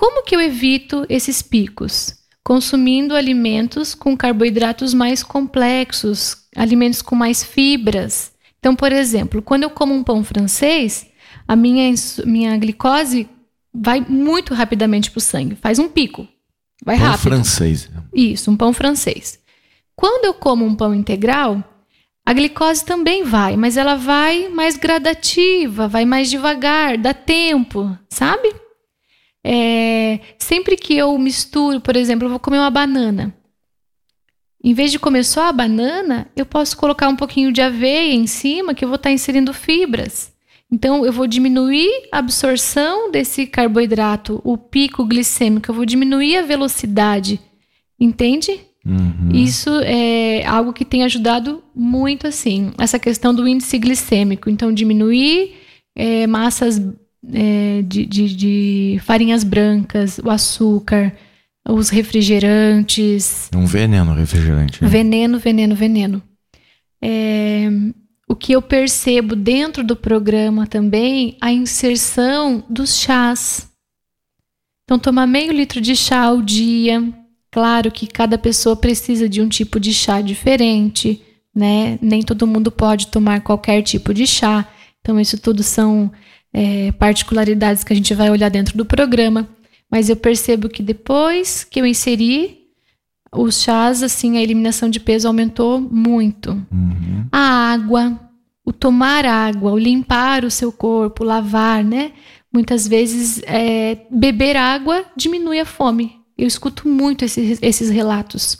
Como que eu evito esses picos? Consumindo alimentos com carboidratos mais complexos, alimentos com mais fibras. Então, por exemplo, quando eu como um pão francês, a minha, minha glicose vai muito rapidamente para o sangue, faz um pico. Vai pão rápido. francês. Isso, um pão francês. Quando eu como um pão integral, a glicose também vai, mas ela vai mais gradativa, vai mais devagar, dá tempo, sabe? É, sempre que eu misturo, por exemplo, eu vou comer uma banana. Em vez de comer só a banana, eu posso colocar um pouquinho de aveia em cima, que eu vou estar inserindo fibras. Então, eu vou diminuir a absorção desse carboidrato, o pico glicêmico, eu vou diminuir a velocidade. Entende? Uhum. Isso é algo que tem ajudado muito, assim, essa questão do índice glicêmico. Então, diminuir é, massas é, de, de, de farinhas brancas, o açúcar os refrigerantes. Um veneno refrigerante. Né? Veneno, veneno, veneno. É, o que eu percebo dentro do programa também, a inserção dos chás. Então, tomar meio litro de chá ao dia. Claro que cada pessoa precisa de um tipo de chá diferente, né? Nem todo mundo pode tomar qualquer tipo de chá. Então, isso tudo são é, particularidades que a gente vai olhar dentro do programa. Mas eu percebo que depois que eu inseri os chás, assim, a eliminação de peso aumentou muito. Uhum. A água, o tomar água, o limpar o seu corpo, lavar, né? Muitas vezes é, beber água diminui a fome. Eu escuto muito esses, esses relatos.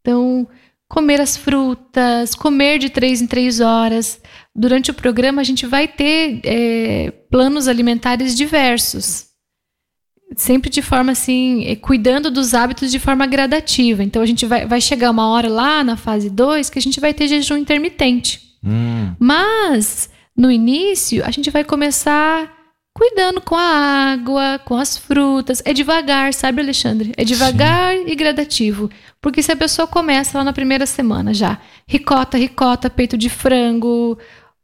Então, comer as frutas, comer de três em três horas. Durante o programa, a gente vai ter é, planos alimentares diversos sempre de forma assim, eh, cuidando dos hábitos de forma gradativa. Então a gente vai, vai chegar uma hora lá na fase 2 que a gente vai ter jejum intermitente. Hum. Mas no início a gente vai começar cuidando com a água, com as frutas. É devagar, sabe, Alexandre? É devagar Sim. e gradativo. Porque se a pessoa começa lá na primeira semana já, ricota, ricota, peito de frango,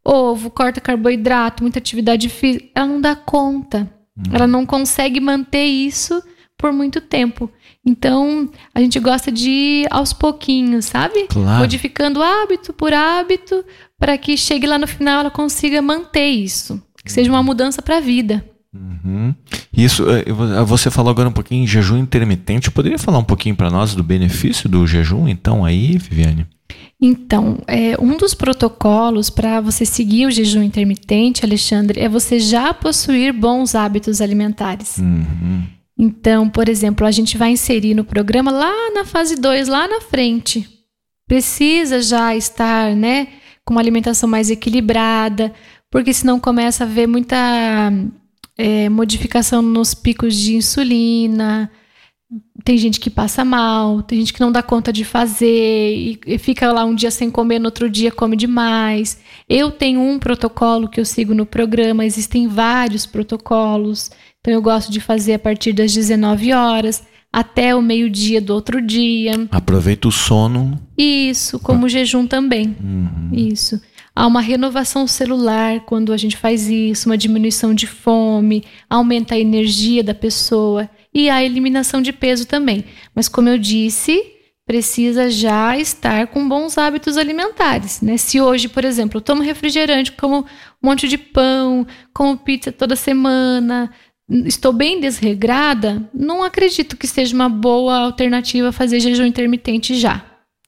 ovo, corta carboidrato, muita atividade física, ela não dá conta. Ela não consegue manter isso por muito tempo. Então, a gente gosta de ir aos pouquinhos, sabe? Claro. Modificando hábito por hábito, para que chegue lá no final ela consiga manter isso. Que seja uma mudança para a vida. Uhum. Isso, eh, você falou agora um pouquinho em jejum intermitente. Poderia falar um pouquinho para nós do benefício do jejum, então, aí, Viviane? Então, é, um dos protocolos para você seguir o jejum intermitente, Alexandre, é você já possuir bons hábitos alimentares. Uhum. Então, por exemplo, a gente vai inserir no programa lá na fase 2, lá na frente. Precisa já estar, né, com uma alimentação mais equilibrada, porque senão começa a haver muita é, modificação nos picos de insulina, tem gente que passa mal, tem gente que não dá conta de fazer e, e, fica lá um dia sem comer, no outro dia come demais. Eu tenho um protocolo que eu sigo no programa, existem vários protocolos. Então eu gosto de fazer a partir das 19 horas até o meio-dia do outro dia. Aproveita o sono. Isso, como ah. jejum também. Uhum. Isso. Há uma renovação celular quando a gente faz isso, uma diminuição de fome, aumenta a energia da pessoa e a eliminação de peso também. Mas como eu disse, precisa já estar com bons hábitos alimentares, né? Se hoje, por exemplo, eu tomo refrigerante, como um monte de pão, como pizza toda semana, estou bem desregrada, não acredito que seja uma boa alternativa fazer jejum intermitente já,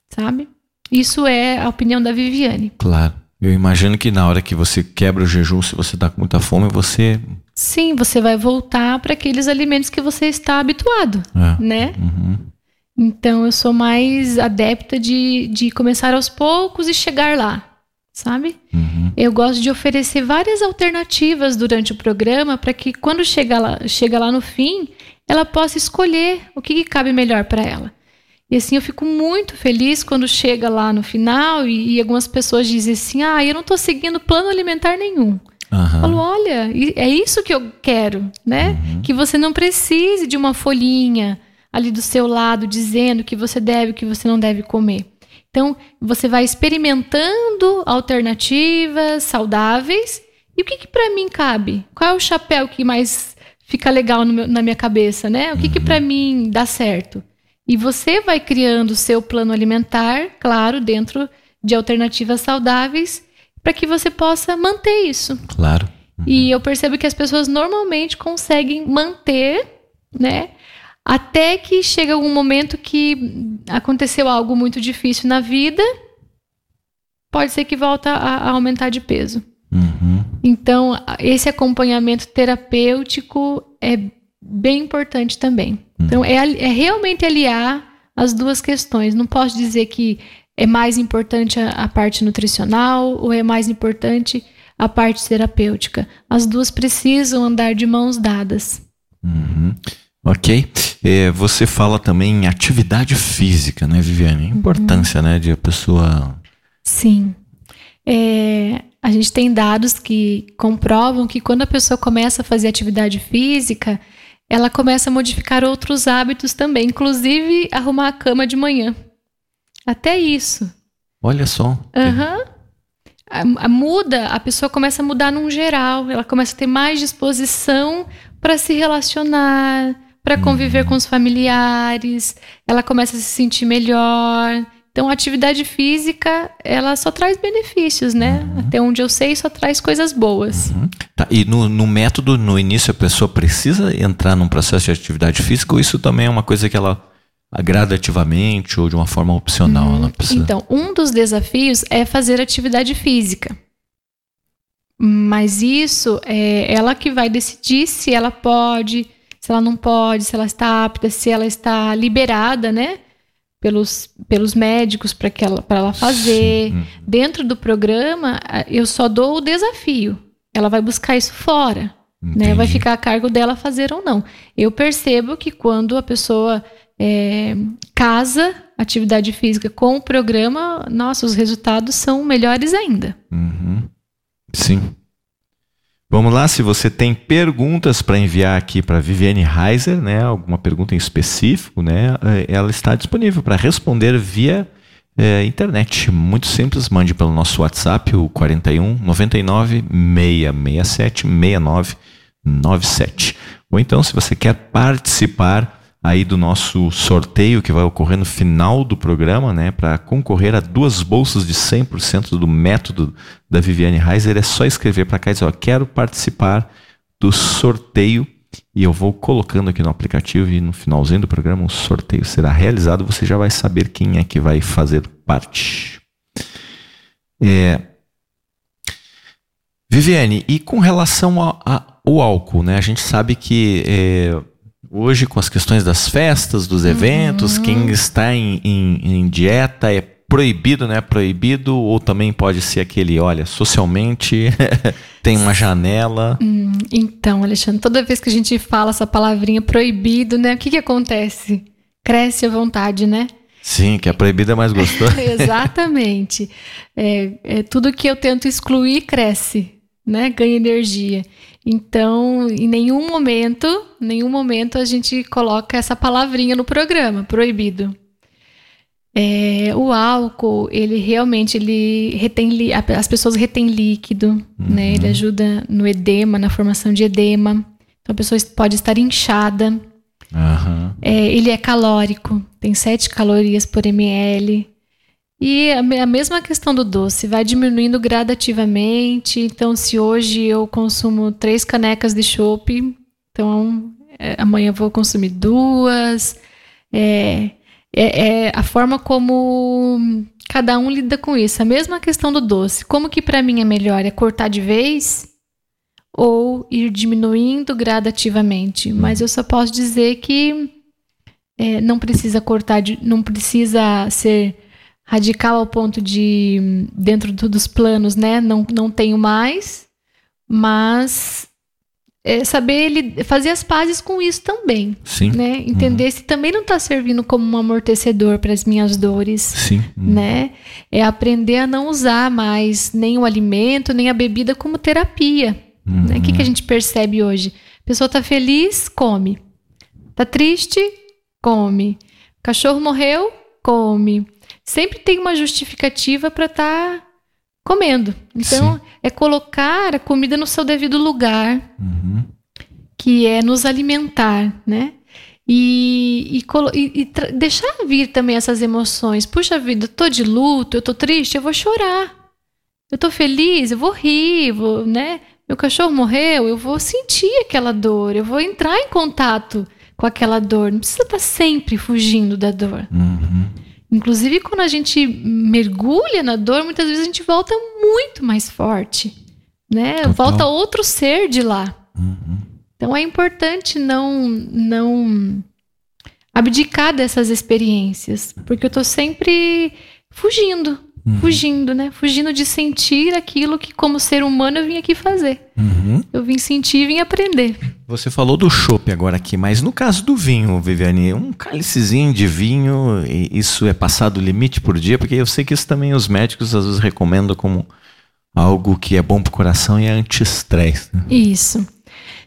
sabe? Isso é a opinião da Viviane. Claro. Eu imagino que na hora que você quebra o jejum, se você está com muita fome, você Sim, você vai voltar para aqueles alimentos que você está habituado, é. né? Uhum. Então eu sou mais adepta de, de começar aos poucos e chegar lá, sabe? Uhum. Eu gosto de oferecer várias alternativas durante o programa para que quando chega lá, chega lá no fim, ela possa escolher o que, que cabe melhor para ela. E assim eu fico muito feliz quando chega lá no final e, e algumas pessoas dizem assim: ah, eu não estou seguindo plano alimentar nenhum. Uhum. Falo, olha, é isso que eu quero, né? Uhum. Que você não precise de uma folhinha ali do seu lado dizendo que você deve, que você não deve comer. Então, você vai experimentando alternativas saudáveis. E o que, que para mim cabe? Qual é o chapéu que mais fica legal meu, na minha cabeça, né? O que, uhum. que para mim dá certo? E você vai criando o seu plano alimentar, claro, dentro de alternativas saudáveis para que você possa manter isso. Claro. Uhum. E eu percebo que as pessoas normalmente conseguem manter, né? Até que chega algum momento que aconteceu algo muito difícil na vida, pode ser que volta a, a aumentar de peso. Uhum. Então, esse acompanhamento terapêutico é bem importante também. Então, é, é realmente aliar as duas questões. Não posso dizer que é mais importante a, a parte nutricional ou é mais importante a parte terapêutica? As duas precisam andar de mãos dadas. Uhum. Ok. É, você fala também em atividade física, né, Viviane? A importância, uhum. né, de a pessoa. Sim. É, a gente tem dados que comprovam que quando a pessoa começa a fazer atividade física, ela começa a modificar outros hábitos também, inclusive arrumar a cama de manhã. Até isso. Olha só. Uhum. A, a, muda, a pessoa começa a mudar num geral, ela começa a ter mais disposição para se relacionar, para conviver uhum. com os familiares, ela começa a se sentir melhor. Então, a atividade física, ela só traz benefícios, né? Uhum. Até onde eu sei, só traz coisas boas. Uhum. Tá. E no, no, método, no início, a pessoa precisa entrar num processo de atividade física ou isso também é uma coisa que ela gradativamente ou de uma forma opcional? Hum, precisa... Então, um dos desafios é fazer atividade física. Mas isso é ela que vai decidir se ela pode, se ela não pode, se ela está apta, se ela está liberada, né? Pelos, pelos médicos para ela, ela fazer. Sim. Uhum. Dentro do programa, eu só dou o desafio. Ela vai buscar isso fora. Né? Vai ficar a cargo dela fazer ou não. Eu percebo que quando a pessoa é, casa atividade física com o programa, nossa, os resultados são melhores ainda. Uhum. Sim. Vamos lá, se você tem perguntas para enviar aqui para Viviane Reiser, né, alguma pergunta em específico, né, é, ela está disponível para responder via é, internet. Muito simples, mande pelo nosso WhatsApp, o 41 99 667 69 97. Ou então, se você quer participar aí do nosso sorteio que vai ocorrer no final do programa, né, para concorrer a duas bolsas de 100% do método da Viviane Reiser, é só escrever para cá e dizer, ó, quero participar do sorteio e eu vou colocando aqui no aplicativo e no finalzinho do programa o sorteio será realizado, você já vai saber quem é que vai fazer parte. É... Viviane, e com relação ao álcool, né? A gente sabe que é, Hoje, com as questões das festas, dos eventos, uhum. quem está em, em, em, dieta é proibido, né? Proibido, ou também pode ser aquele, olha, socialmente tem uma janela. Hum, então, Alexandre, toda vez que a gente fala essa palavrinha proibido, né? O que, que acontece? cresce à vontade, né? Sim, que a proibida é mais gostosa. Exatamente. É, é, tudo que eu tento excluir cresce, né? Ganha energia. Então, em nenhum momento, nenhum momento a gente coloca essa palavrinha no programa, proibido. É, o álcool, ele realmente ele retém as pessoas retêm líquido, uhum. né? Ele ajuda no edema, na formação de edema. Então a pessoa pode estar inchada. Uhum. É, ele é calórico, tem 7 calorias por ml. E a, mesma questão do doce, vai diminuindo gradativamente. Então, se hoje eu consumo três canecas de chopp, então é, amanhã eu vou consumir duas. É, é, é, a forma como cada um lida com isso. A mesma questão do doce. Como que para mim é melhor? É cortar de vez ou ir diminuindo gradativamente? Mas eu só posso dizer que é, não precisa cortar, de, não precisa ser radical ao ponto de, dentro dos planos, né, não, não tenho mais, mas é saber ele fazer as pazes com isso também. Sim. Né? Entender uhum. se também não está servindo como um amortecedor para as minhas dores. Sim. Uhum. Né? É aprender a não usar mais nem o alimento, nem a bebida como terapia. Uhum. Né? O que, que a gente percebe hoje? A pessoa está feliz, come. Está triste, come. O cachorro morreu, come sempre tem uma justificativa para estar tá comendo. Então, Sim. é colocar a comida no seu devido lugar, uhum. que é nos alimentar, né? E, e, e, e deixar vir também essas emoções. Puxa vida, eu tô de luto, eu tô triste, eu vou chorar. Eu tô feliz, eu vou rir, vou, né? Meu cachorro morreu, eu vou sentir aquela dor, eu vou entrar em contato com aquela dor. Não precisa estar tá sempre fugindo da dor. Uhum. Inclusive, quando a gente mergulha na dor, muitas vezes a gente volta muito mais forte, né? Total. Volta outro ser de lá. Uhum. Então é importante não não abdicar dessas experiências, porque eu estou sempre fugindo uhum. fugindo, né? Fugindo de sentir aquilo que, como ser humano, eu vim aqui fazer. Uhum. Eu vim sentir e vim aprender. Você falou do chopp agora aqui, mas no caso do vinho, Viviane, um cálicezinho de vinho, isso é passado o limite por dia? Porque eu sei que isso também os médicos às vezes recomendam como algo que é bom para o coração e é anti-estresse. Né? Isso.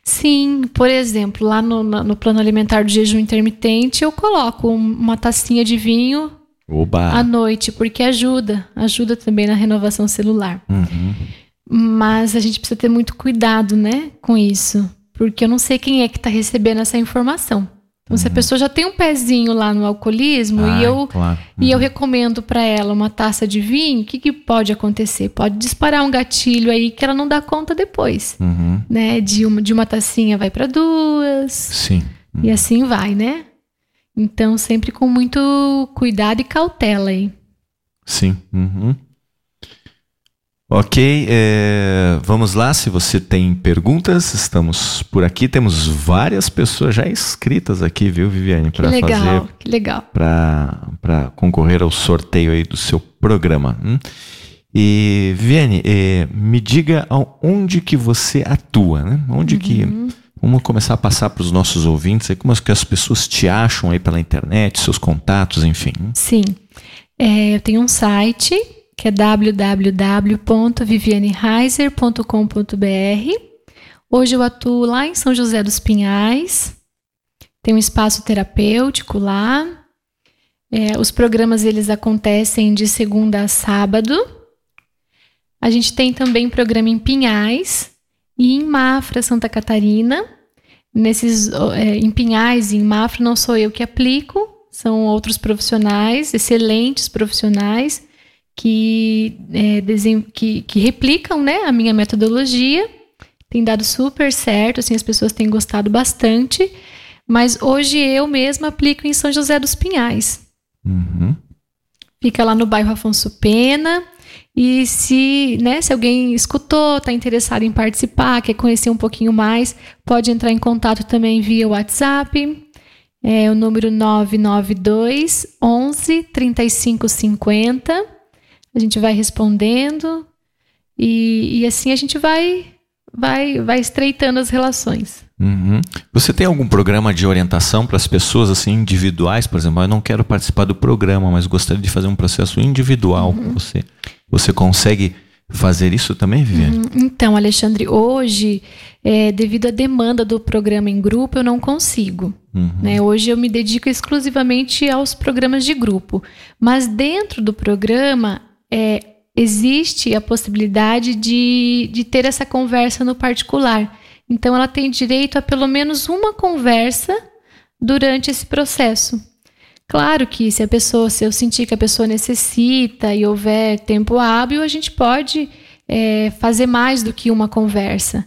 Sim, por exemplo, lá no, no plano alimentar do jejum intermitente, eu coloco uma tacinha de vinho Oba. à noite, porque ajuda, ajuda também na renovação celular. Uhum. Mas a gente precisa ter muito cuidado, né, com isso, porque eu não sei quem é que está recebendo essa informação. Então, uhum. se a uhum. pessoa já tem um pezinho lá no alcoolismo Ai, e eu claro. uhum. e eu recomendo para ela uma taça de vinho, o que, que pode acontecer? Pode disparar um gatilho aí que ela não dá conta depois, uhum. né? De uma de uma tacinha vai para duas, sim, e uhum. assim vai, né? Então, sempre com muito cuidado e cautela aí. Sim. Uhum. Ok, é, vamos lá. Se você tem perguntas, estamos por aqui. Temos várias pessoas já inscritas aqui, viu, Viviane, para fazer, que legal, para concorrer ao sorteio aí do seu programa. Hum? E Viviane, é, me diga onde que você atua, né? Onde uhum. que Vamos começar a passar para os nossos ouvintes aí, como que as pessoas te acham aí pela internet, seus contatos, enfim. Sim. É, eu tenho um site que é www.vivianeheiser.com.br. Hoje eu atuo lá em São José dos Pinhais. Tem um espaço terapêutico lá. É, os programas eles acontecem de segunda a sábado. A gente tem também programa em Pinhais, e em Mafra, Santa Catarina, nesses é, em Pinhais e em Mafra não sou eu que aplico, são outros profissionais, excelentes profissionais que, é, que, que, replicam né, a minha metodologia. Tem dado super certo, assim, as pessoas têm gostado bastante. Mas hoje eu mesma aplico em São José dos Pinhais. Uhum. Fica lá no bairro Afonso Pena. E se, né, se alguém escutou, está interessado em participar, quer conhecer um pouquinho mais, pode entrar em contato também via WhatsApp. É o número 992 11 3550. A gente vai respondendo e, e assim a gente vai, vai, vai estreitando as relações. Uhum. Você tem algum programa de orientação para as pessoas assim individuais, por exemplo? Eu não quero participar do programa, mas gostaria de fazer um processo individual uhum. com você. Você consegue fazer isso também, Viviane? Uhum. Então, Alexandre, hoje, é, devido à demanda do programa em grupo, eu não consigo. Uhum. Né? Hoje eu me dedico exclusivamente aos programas de grupo. Mas dentro do programa, é, existe a possibilidade de, de ter essa conversa no particular. Então, ela tem direito a pelo menos uma conversa durante esse processo. Claro que se a pessoa, se eu sentir que a pessoa necessita e houver tempo hábil, a gente pode é, fazer mais do que uma conversa.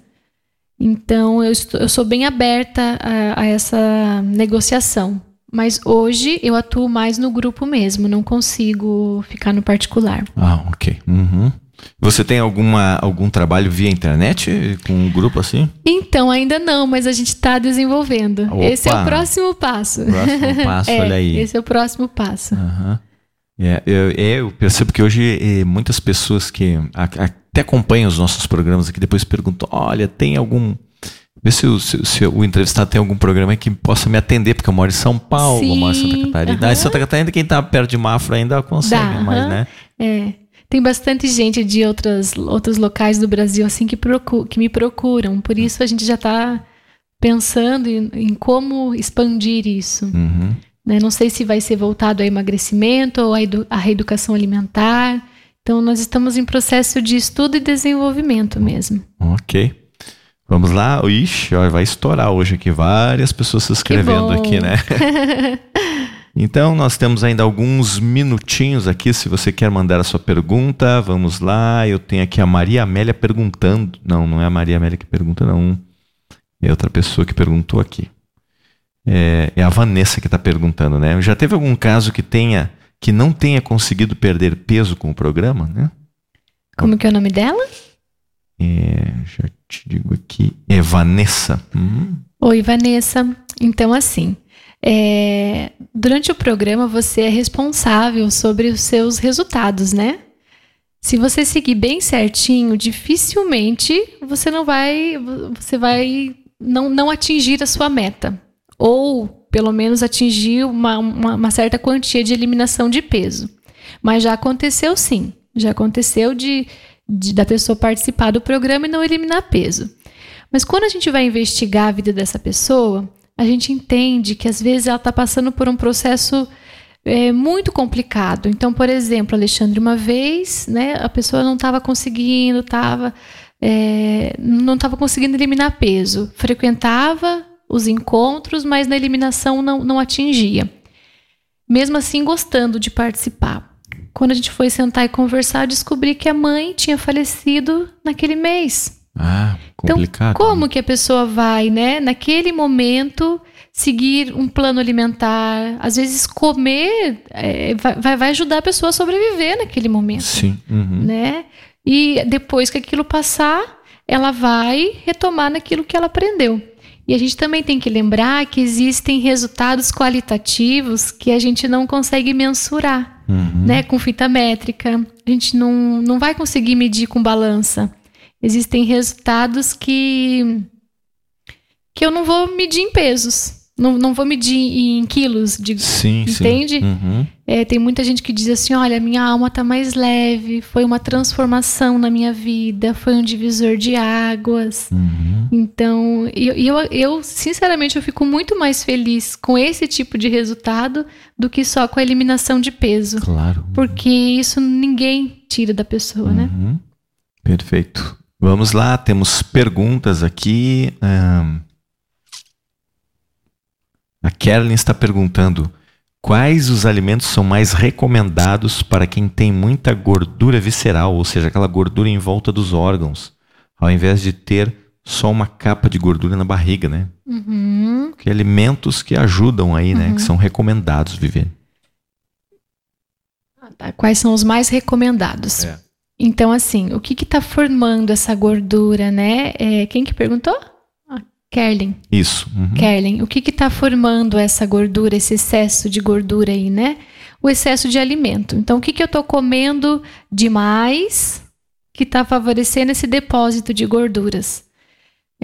Então, eu, estou, eu sou bem aberta a, a, essa negociação. Mas hoje eu atuo mais no grupo mesmo, não consigo ficar no particular. Ah, ok. Uhum. Você tem alguma, algum trabalho via internet com um grupo assim? Então, ainda não, mas a gente está desenvolvendo. Opa. Esse é o próximo passo. Próximo passo, é, olha aí. Esse é o próximo passo. Uhum. É, eu, eu, percebo que hoje é, muitas pessoas que até acompanham os nossos programas aqui depois perguntam: olha, tem algum. Vê se o, se, se o entrevistado tem algum programa que possa me atender, porque eu moro em São Paulo, Sim, moro em Santa Catarina. Uhum. Em Santa Catarina, quem está perto de Mafra ainda consegue, Dá, mas, né? É. Tem bastante gente de outras, outros locais do Brasil assim que, procu que me procuram. Por isso a gente já está pensando em, em, como expandir isso. Uhum. Né? Não sei se vai ser voltado a emagrecimento ou a, a reeducação alimentar. Então nós estamos em processo de estudo e desenvolvimento mesmo. Ok. Vamos lá. Ixi, vai estourar hoje aqui. Várias pessoas se inscrevendo aqui, né? Então, nós temos ainda alguns minutinhos aqui, se você quer mandar a sua pergunta, vamos lá. Eu tenho aqui a Maria Amélia perguntando. Não, não é a Maria Amélia que pergunta, não. É outra pessoa que perguntou aqui. É, é a Vanessa que está perguntando, né? Já teve algum caso que tenha que não tenha conseguido perder peso com o programa, né? Como que é o nome dela? É, já te digo aqui. É Vanessa. Uhum. Oi, Vanessa. Então, assim, é, durante o programa você é responsável sobre os seus resultados, né? Se você seguir bem certinho, dificilmente você não vai, você vai não, não atingir a sua meta. Ou, pelo menos, atingir uma, uma, uma certa quantia de eliminação de peso. Mas já aconteceu sim. Já aconteceu de, de, da pessoa participar do programa e não eliminar peso. Mas quando a gente vai investigar a vida dessa pessoa, a gente entende que às vezes ela está passando por um processo é, muito complicado. Então, por exemplo, Alexandre, uma vez, né, a pessoa não estava conseguindo, é, não estava conseguindo eliminar peso, frequentava os encontros, mas na eliminação não, não atingia. Mesmo assim, gostando de participar. Quando a gente foi sentar e conversar, descobri que a mãe tinha falecido naquele mês. Ah, então, complicado. Então, como que a pessoa vai, né, naquele momento, seguir um plano alimentar? Às vezes, comer é, vai, vai ajudar a pessoa a sobreviver naquele momento. Sim. Uhum. Né? E depois que aquilo passar, ela vai retomar naquilo que ela aprendeu. E a gente também tem que lembrar que existem resultados qualitativos que a gente não consegue mensurar, uhum. né? Com fita métrica. A gente não, não vai conseguir medir com balança existem resultados que que eu não vou medir em pesos. Não, não vou medir em quilos, digo, sim, entende? Sim. Uhum. É, tem muita gente que diz assim: olha, minha alma está mais leve, foi uma transformação na minha vida, foi um divisor de águas. Uhum. Então, eu, eu, eu, sinceramente, eu fico muito mais feliz com esse tipo de resultado do que só com a eliminação de peso. Claro. Porque isso ninguém tira da pessoa, né? uhum. né? Perfeito. Vamos lá, temos perguntas aqui. a Kerlin está perguntando: quais os alimentos são mais recomendados para quem tem muita gordura visceral, ou seja, aquela gordura em volta dos órgãos, ao invés de ter só uma capa de gordura na barriga, né? Uhum. Que alimentos que ajudam aí, né? Que uhum. são recomendados, viver. Ah, tá. Quais são os mais recomendados? É. Então, assim, o que está formando essa gordura, né? É, quem que perguntou? Ah, Kerlin. Isso. Uhum. Kerlin, o que está formando essa gordura, esse excesso de gordura aí, né? O excesso de alimento. Então, o que, que eu estou comendo demais que está favorecendo esse depósito de gorduras?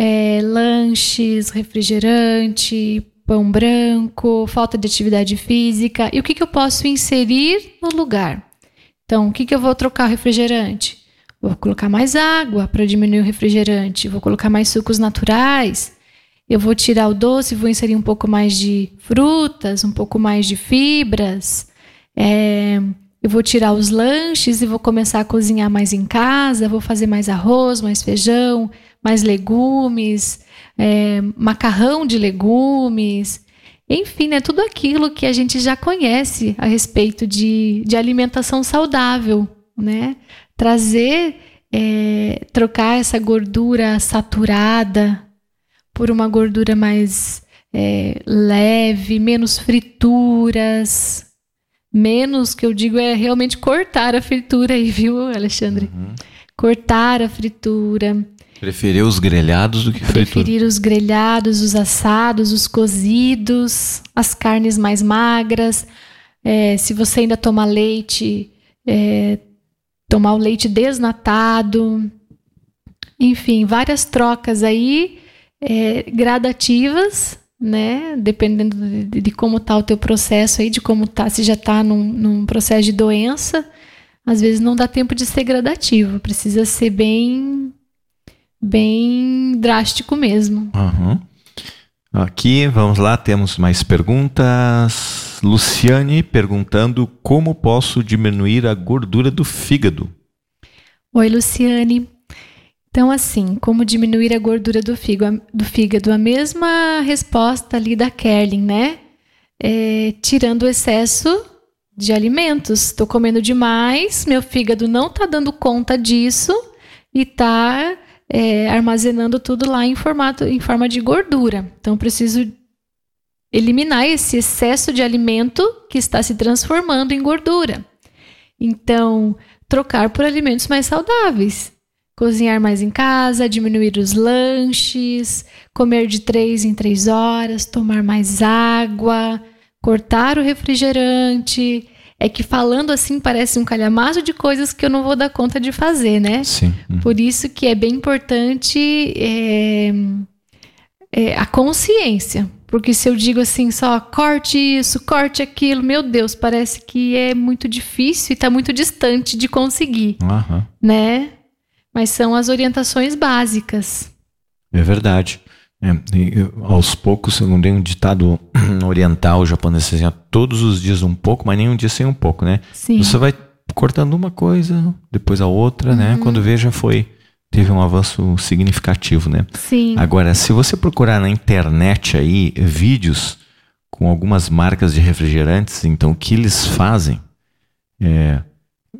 é, lanches, refrigerante, pão branco, falta de atividade física. E o que, que eu posso inserir no lugar? Então, o que, que eu vou trocar o refrigerante? Vou colocar mais água para diminuir o refrigerante, vou colocar mais sucos naturais. Eu vou tirar o doce, vou inserir um pouco mais de frutas, um pouco mais de fibras. É, eu vou tirar os lanches e vou começar a cozinhar mais em casa. Vou fazer mais arroz, mais feijão, mais legumes é, macarrão de legumes, enfim, né, tudo aquilo que a gente já conhece a respeito de, de alimentação saudável, né? Trazer, é, trocar essa gordura saturada por uma gordura mais é, leve, menos frituras, menos que eu digo é realmente cortar a fritura aí, viu, Alexandre? Uhum. Cortar a fritura. Preferir os grelhados do que fritura. Preferir os grelhados, os assados, os cozidos, as carnes mais magras. É, se você ainda toma leite, é, tomar o leite desnatado. Enfim, várias trocas aí é, gradativas, né? Dependendo de, de como está o teu processo aí, de como tá, se já está num, num processo de doença. Às vezes não dá tempo de ser gradativo, precisa ser bem bem drástico mesmo. Uhum. Aqui, vamos lá, temos mais perguntas. Luciane perguntando como posso diminuir a gordura do fígado. Oi, Luciane. Então, assim, como diminuir a gordura do fígado? Do fígado? A mesma resposta ali da Kerlin, né? É, tirando o excesso de alimentos. Estou comendo demais, meu fígado não está dando conta disso e está é, armazenando tudo lá em formato em forma de gordura. Então preciso eliminar esse excesso de alimento que está se transformando em gordura. Então, trocar por alimentos mais saudáveis. Cozinhar mais em casa, diminuir os lanches, comer de três em três horas, tomar mais água, cortar o refrigerante, é que falando assim parece um calhamaço de coisas que eu não vou dar conta de fazer, né? Sim. Uhum. Por isso que é bem importante é, é, a consciência. Porque se eu digo assim, só corte isso, corte aquilo, meu Deus, parece que é muito difícil e está muito distante de conseguir, uhum. né? Mas são as orientações básicas. É verdade. É, aos poucos, não tem um ditado oriental japonês assim, todos os dias um pouco, mas nem um dia sem um pouco, né? Sim. Você vai cortando uma coisa, depois a outra, né? uhum. né? Quando veja foi teve um avanço significativo, né? Sim. Agora, se você procurar na internet aí vídeos com algumas marcas de refrigerantes, então o que eles fazem é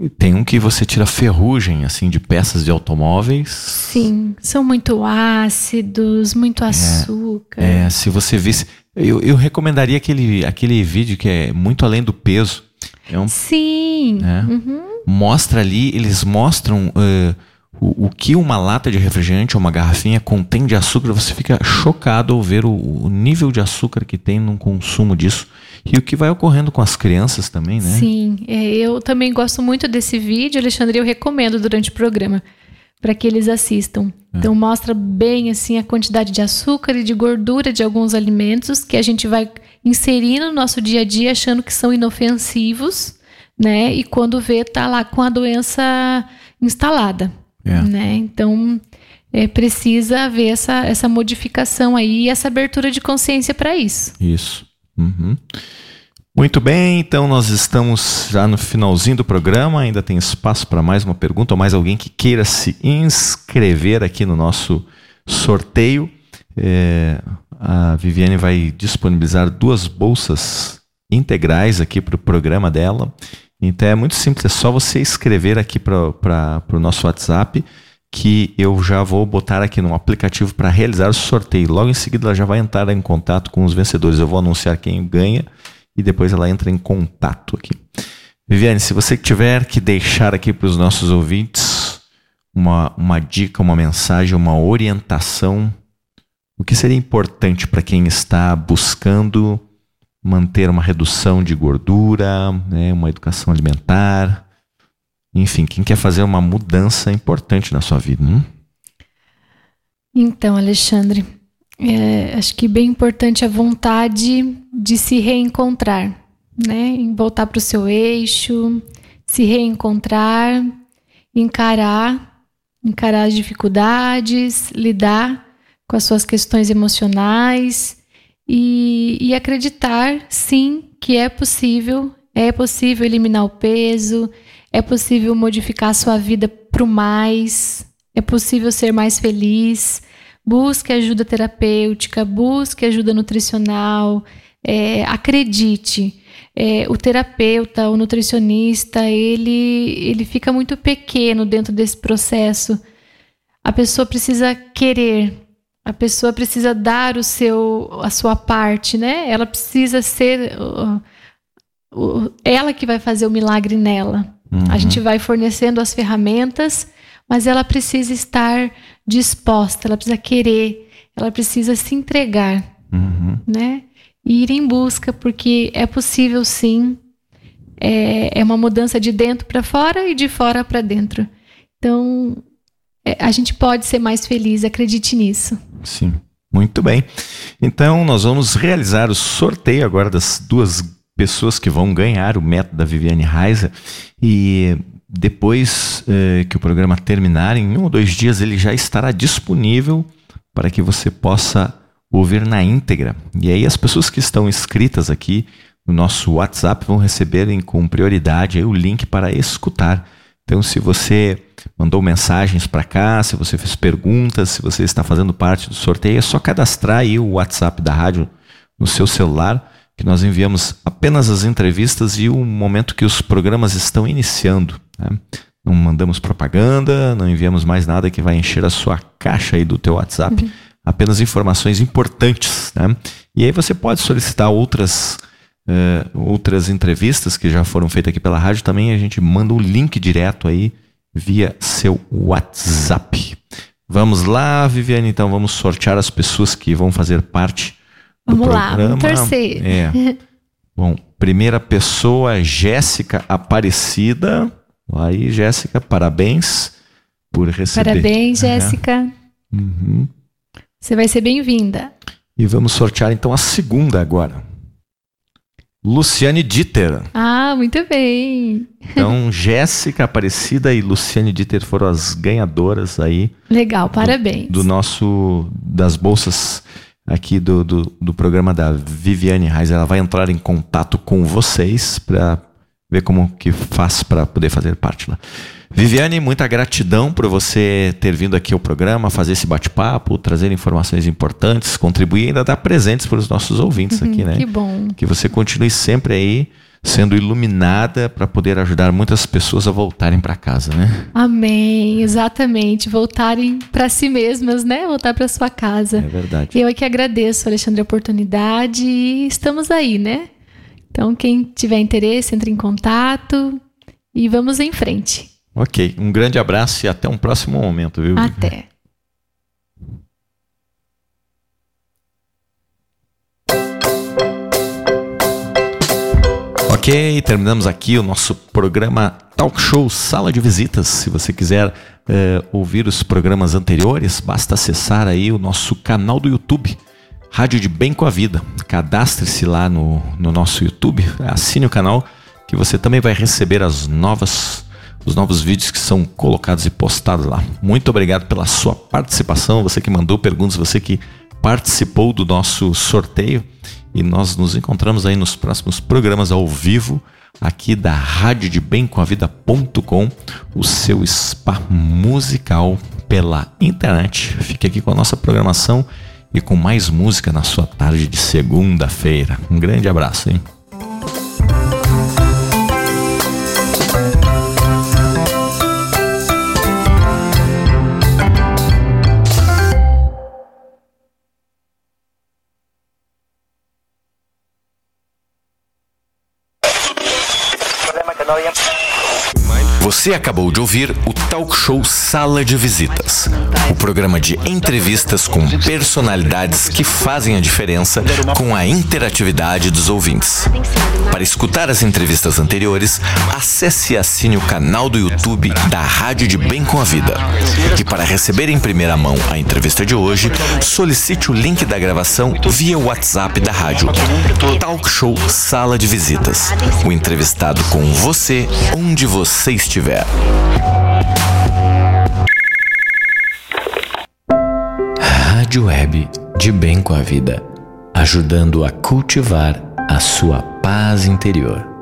tem um que você tira ferrugem, assim, de peças de automóveis. Sim, são muito ácidos, muito é, açúcar. É, se você visse. Eu, eu recomendaria aquele, aquele vídeo que é muito além do peso. É um, Sim. É, uhum. Mostra ali, eles mostram uh, o, o, que uma lata de refrigerante ou uma garrafinha contém de açúcar. Você fica chocado ao ver o, o nível de açúcar que tem no consumo disso. E o que vai ocorrendo com as crianças também, né? Sim, é, eu também gosto muito desse vídeo, Alexandre, eu recomendo durante o programa para que eles assistam. É. Então mostra bem assim a quantidade de açúcar e de gordura de alguns alimentos que a gente vai inserindo no nosso dia a dia achando que são inofensivos, né? E quando vê tá lá com a doença instalada, é. né? Então é, precisa haver essa, essa modificação aí e essa abertura de consciência para isso. Isso. Uhum. Muito bem, então nós estamos já no finalzinho do programa. Ainda tem espaço para mais uma pergunta ou mais alguém que queira se inscrever aqui no nosso sorteio. É, a Viviane vai disponibilizar duas bolsas integrais aqui para o programa dela. Então é muito simples, é só você escrever aqui para o nosso WhatsApp que eu já vou botar aqui no aplicativo para realizar o sorteio. Logo em seguida ela já vai entrar em contato com os vencedores. Eu vou anunciar quem ganha e depois ela entra em contato aqui. Viviane, se você tiver que deixar aqui para os nossos ouvintes uma, uma dica, uma mensagem, uma orientação, o que seria importante para quem está buscando manter uma redução de gordura, né, uma educação alimentar, enfim, quem quer fazer uma mudança importante na sua vida. Então, Alexandre, é, acho que bem importante a vontade de se reencontrar, né? Em voltar para o seu eixo, se reencontrar, encarar, encarar as dificuldades, lidar com as suas questões emocionais e, e acreditar, sim, que é possível, é possível eliminar o peso, é possível modificar sua vida para o mais, é possível ser mais feliz. Busque ajuda terapêutica, busque ajuda nutricional, é, acredite. É, o terapeuta, o nutricionista, ele, ele fica muito pequeno dentro desse processo. A pessoa precisa querer, a pessoa precisa dar o seu, a sua parte, né? Ela precisa ser uh, uh, ela que vai fazer o milagre nela. Uhum. A gente vai fornecendo as ferramentas, mas ela precisa estar disposta, ela precisa querer, ela precisa se entregar, uhum. né? E ir em busca, porque é possível sim. É, é uma mudança de dentro para fora e de fora para dentro. Então, é, a gente pode ser mais feliz, acredite nisso. Sim, muito bem. Então, nós vamos realizar o sorteio agora das duas pessoas que vão ganhar o método da Viviane Reiser e depois eh, que o programa terminar, em um ou dois dias, ele já estará disponível para que você possa ouvir na íntegra. E aí as pessoas que estão inscritas aqui no nosso WhatsApp vão receberem com prioridade o link para escutar. Então, se você mandou mensagens para cá, se você fez perguntas, se você está fazendo parte do sorteio, é só cadastrar aí o WhatsApp da rádio no seu celular que nós enviamos apenas as entrevistas e o momento que os programas estão iniciando. Né? Não mandamos propaganda, não enviamos mais nada que vai encher a sua caixa aí do teu WhatsApp. Uhum. Apenas informações importantes. Né? E aí você pode solicitar outras, uh, outras entrevistas que já foram feitas aqui pela rádio. Também a gente manda o um link direto aí via seu WhatsApp. Vamos lá, Viviane, então vamos sortear as pessoas que vão fazer parte Vamos lá, vamos torcer. É. Bom, primeira pessoa, Jéssica Aparecida. Aí, Jéssica, parabéns por receber. Parabéns, Jéssica. Uhum. Você vai ser bem-vinda. E vamos sortear então a segunda agora. Luciane Dieter. Ah, muito bem. Então, Jéssica Aparecida e Luciane Dieter foram as ganhadoras aí. Legal, parabéns. Do, do nosso das bolsas aqui do, do, do programa da Viviane Reis. Ela vai entrar em contato com vocês para ver como que faz para poder fazer parte lá. Viviane, muita gratidão por você ter vindo aqui ao programa, fazer esse bate-papo, trazer informações importantes, contribuir e ainda dar presentes para os nossos ouvintes uhum, aqui, né? Que bom. Que você continue sempre aí sendo iluminada para poder ajudar muitas pessoas a voltarem para casa, né? Amém, exatamente, voltarem para si mesmas, né? Voltar para sua casa. É verdade. Eu é que agradeço, Alexandre, a oportunidade e estamos aí, né? Então, quem tiver interesse, entre em contato e vamos em frente. Ok, um grande abraço e até um próximo momento, viu? Até. Ok, terminamos aqui o nosso programa Talk Show Sala de Visitas. Se você quiser uh, ouvir os programas anteriores, basta acessar aí o nosso canal do YouTube, Rádio de Bem com a Vida. Cadastre-se lá no, no nosso YouTube, assine o canal, que você também vai receber as novas os novos vídeos que são colocados e postados lá. Muito obrigado pela sua participação, você que mandou perguntas, você que participou do nosso sorteio. E nós nos encontramos aí nos próximos programas ao vivo aqui da Rádio de Bem com a Vida.com, o seu spa musical pela internet. Fique aqui com a nossa programação e com mais música na sua tarde de segunda-feira. Um grande abraço, hein? Você acabou de ouvir o talk show Sala de Visitas, o programa de entrevistas com personalidades que fazem a diferença com a interatividade dos ouvintes. Para escutar as entrevistas anteriores, acesse e assine o canal do YouTube da Rádio de Bem com a Vida. E para receber em primeira mão a entrevista de hoje, solicite o link da gravação via WhatsApp da rádio. Talk Show Sala de Visitas. O entrevistado com você, onde você estiver. Rádio Web de Bem com a Vida, ajudando a cultivar a sua paz interior.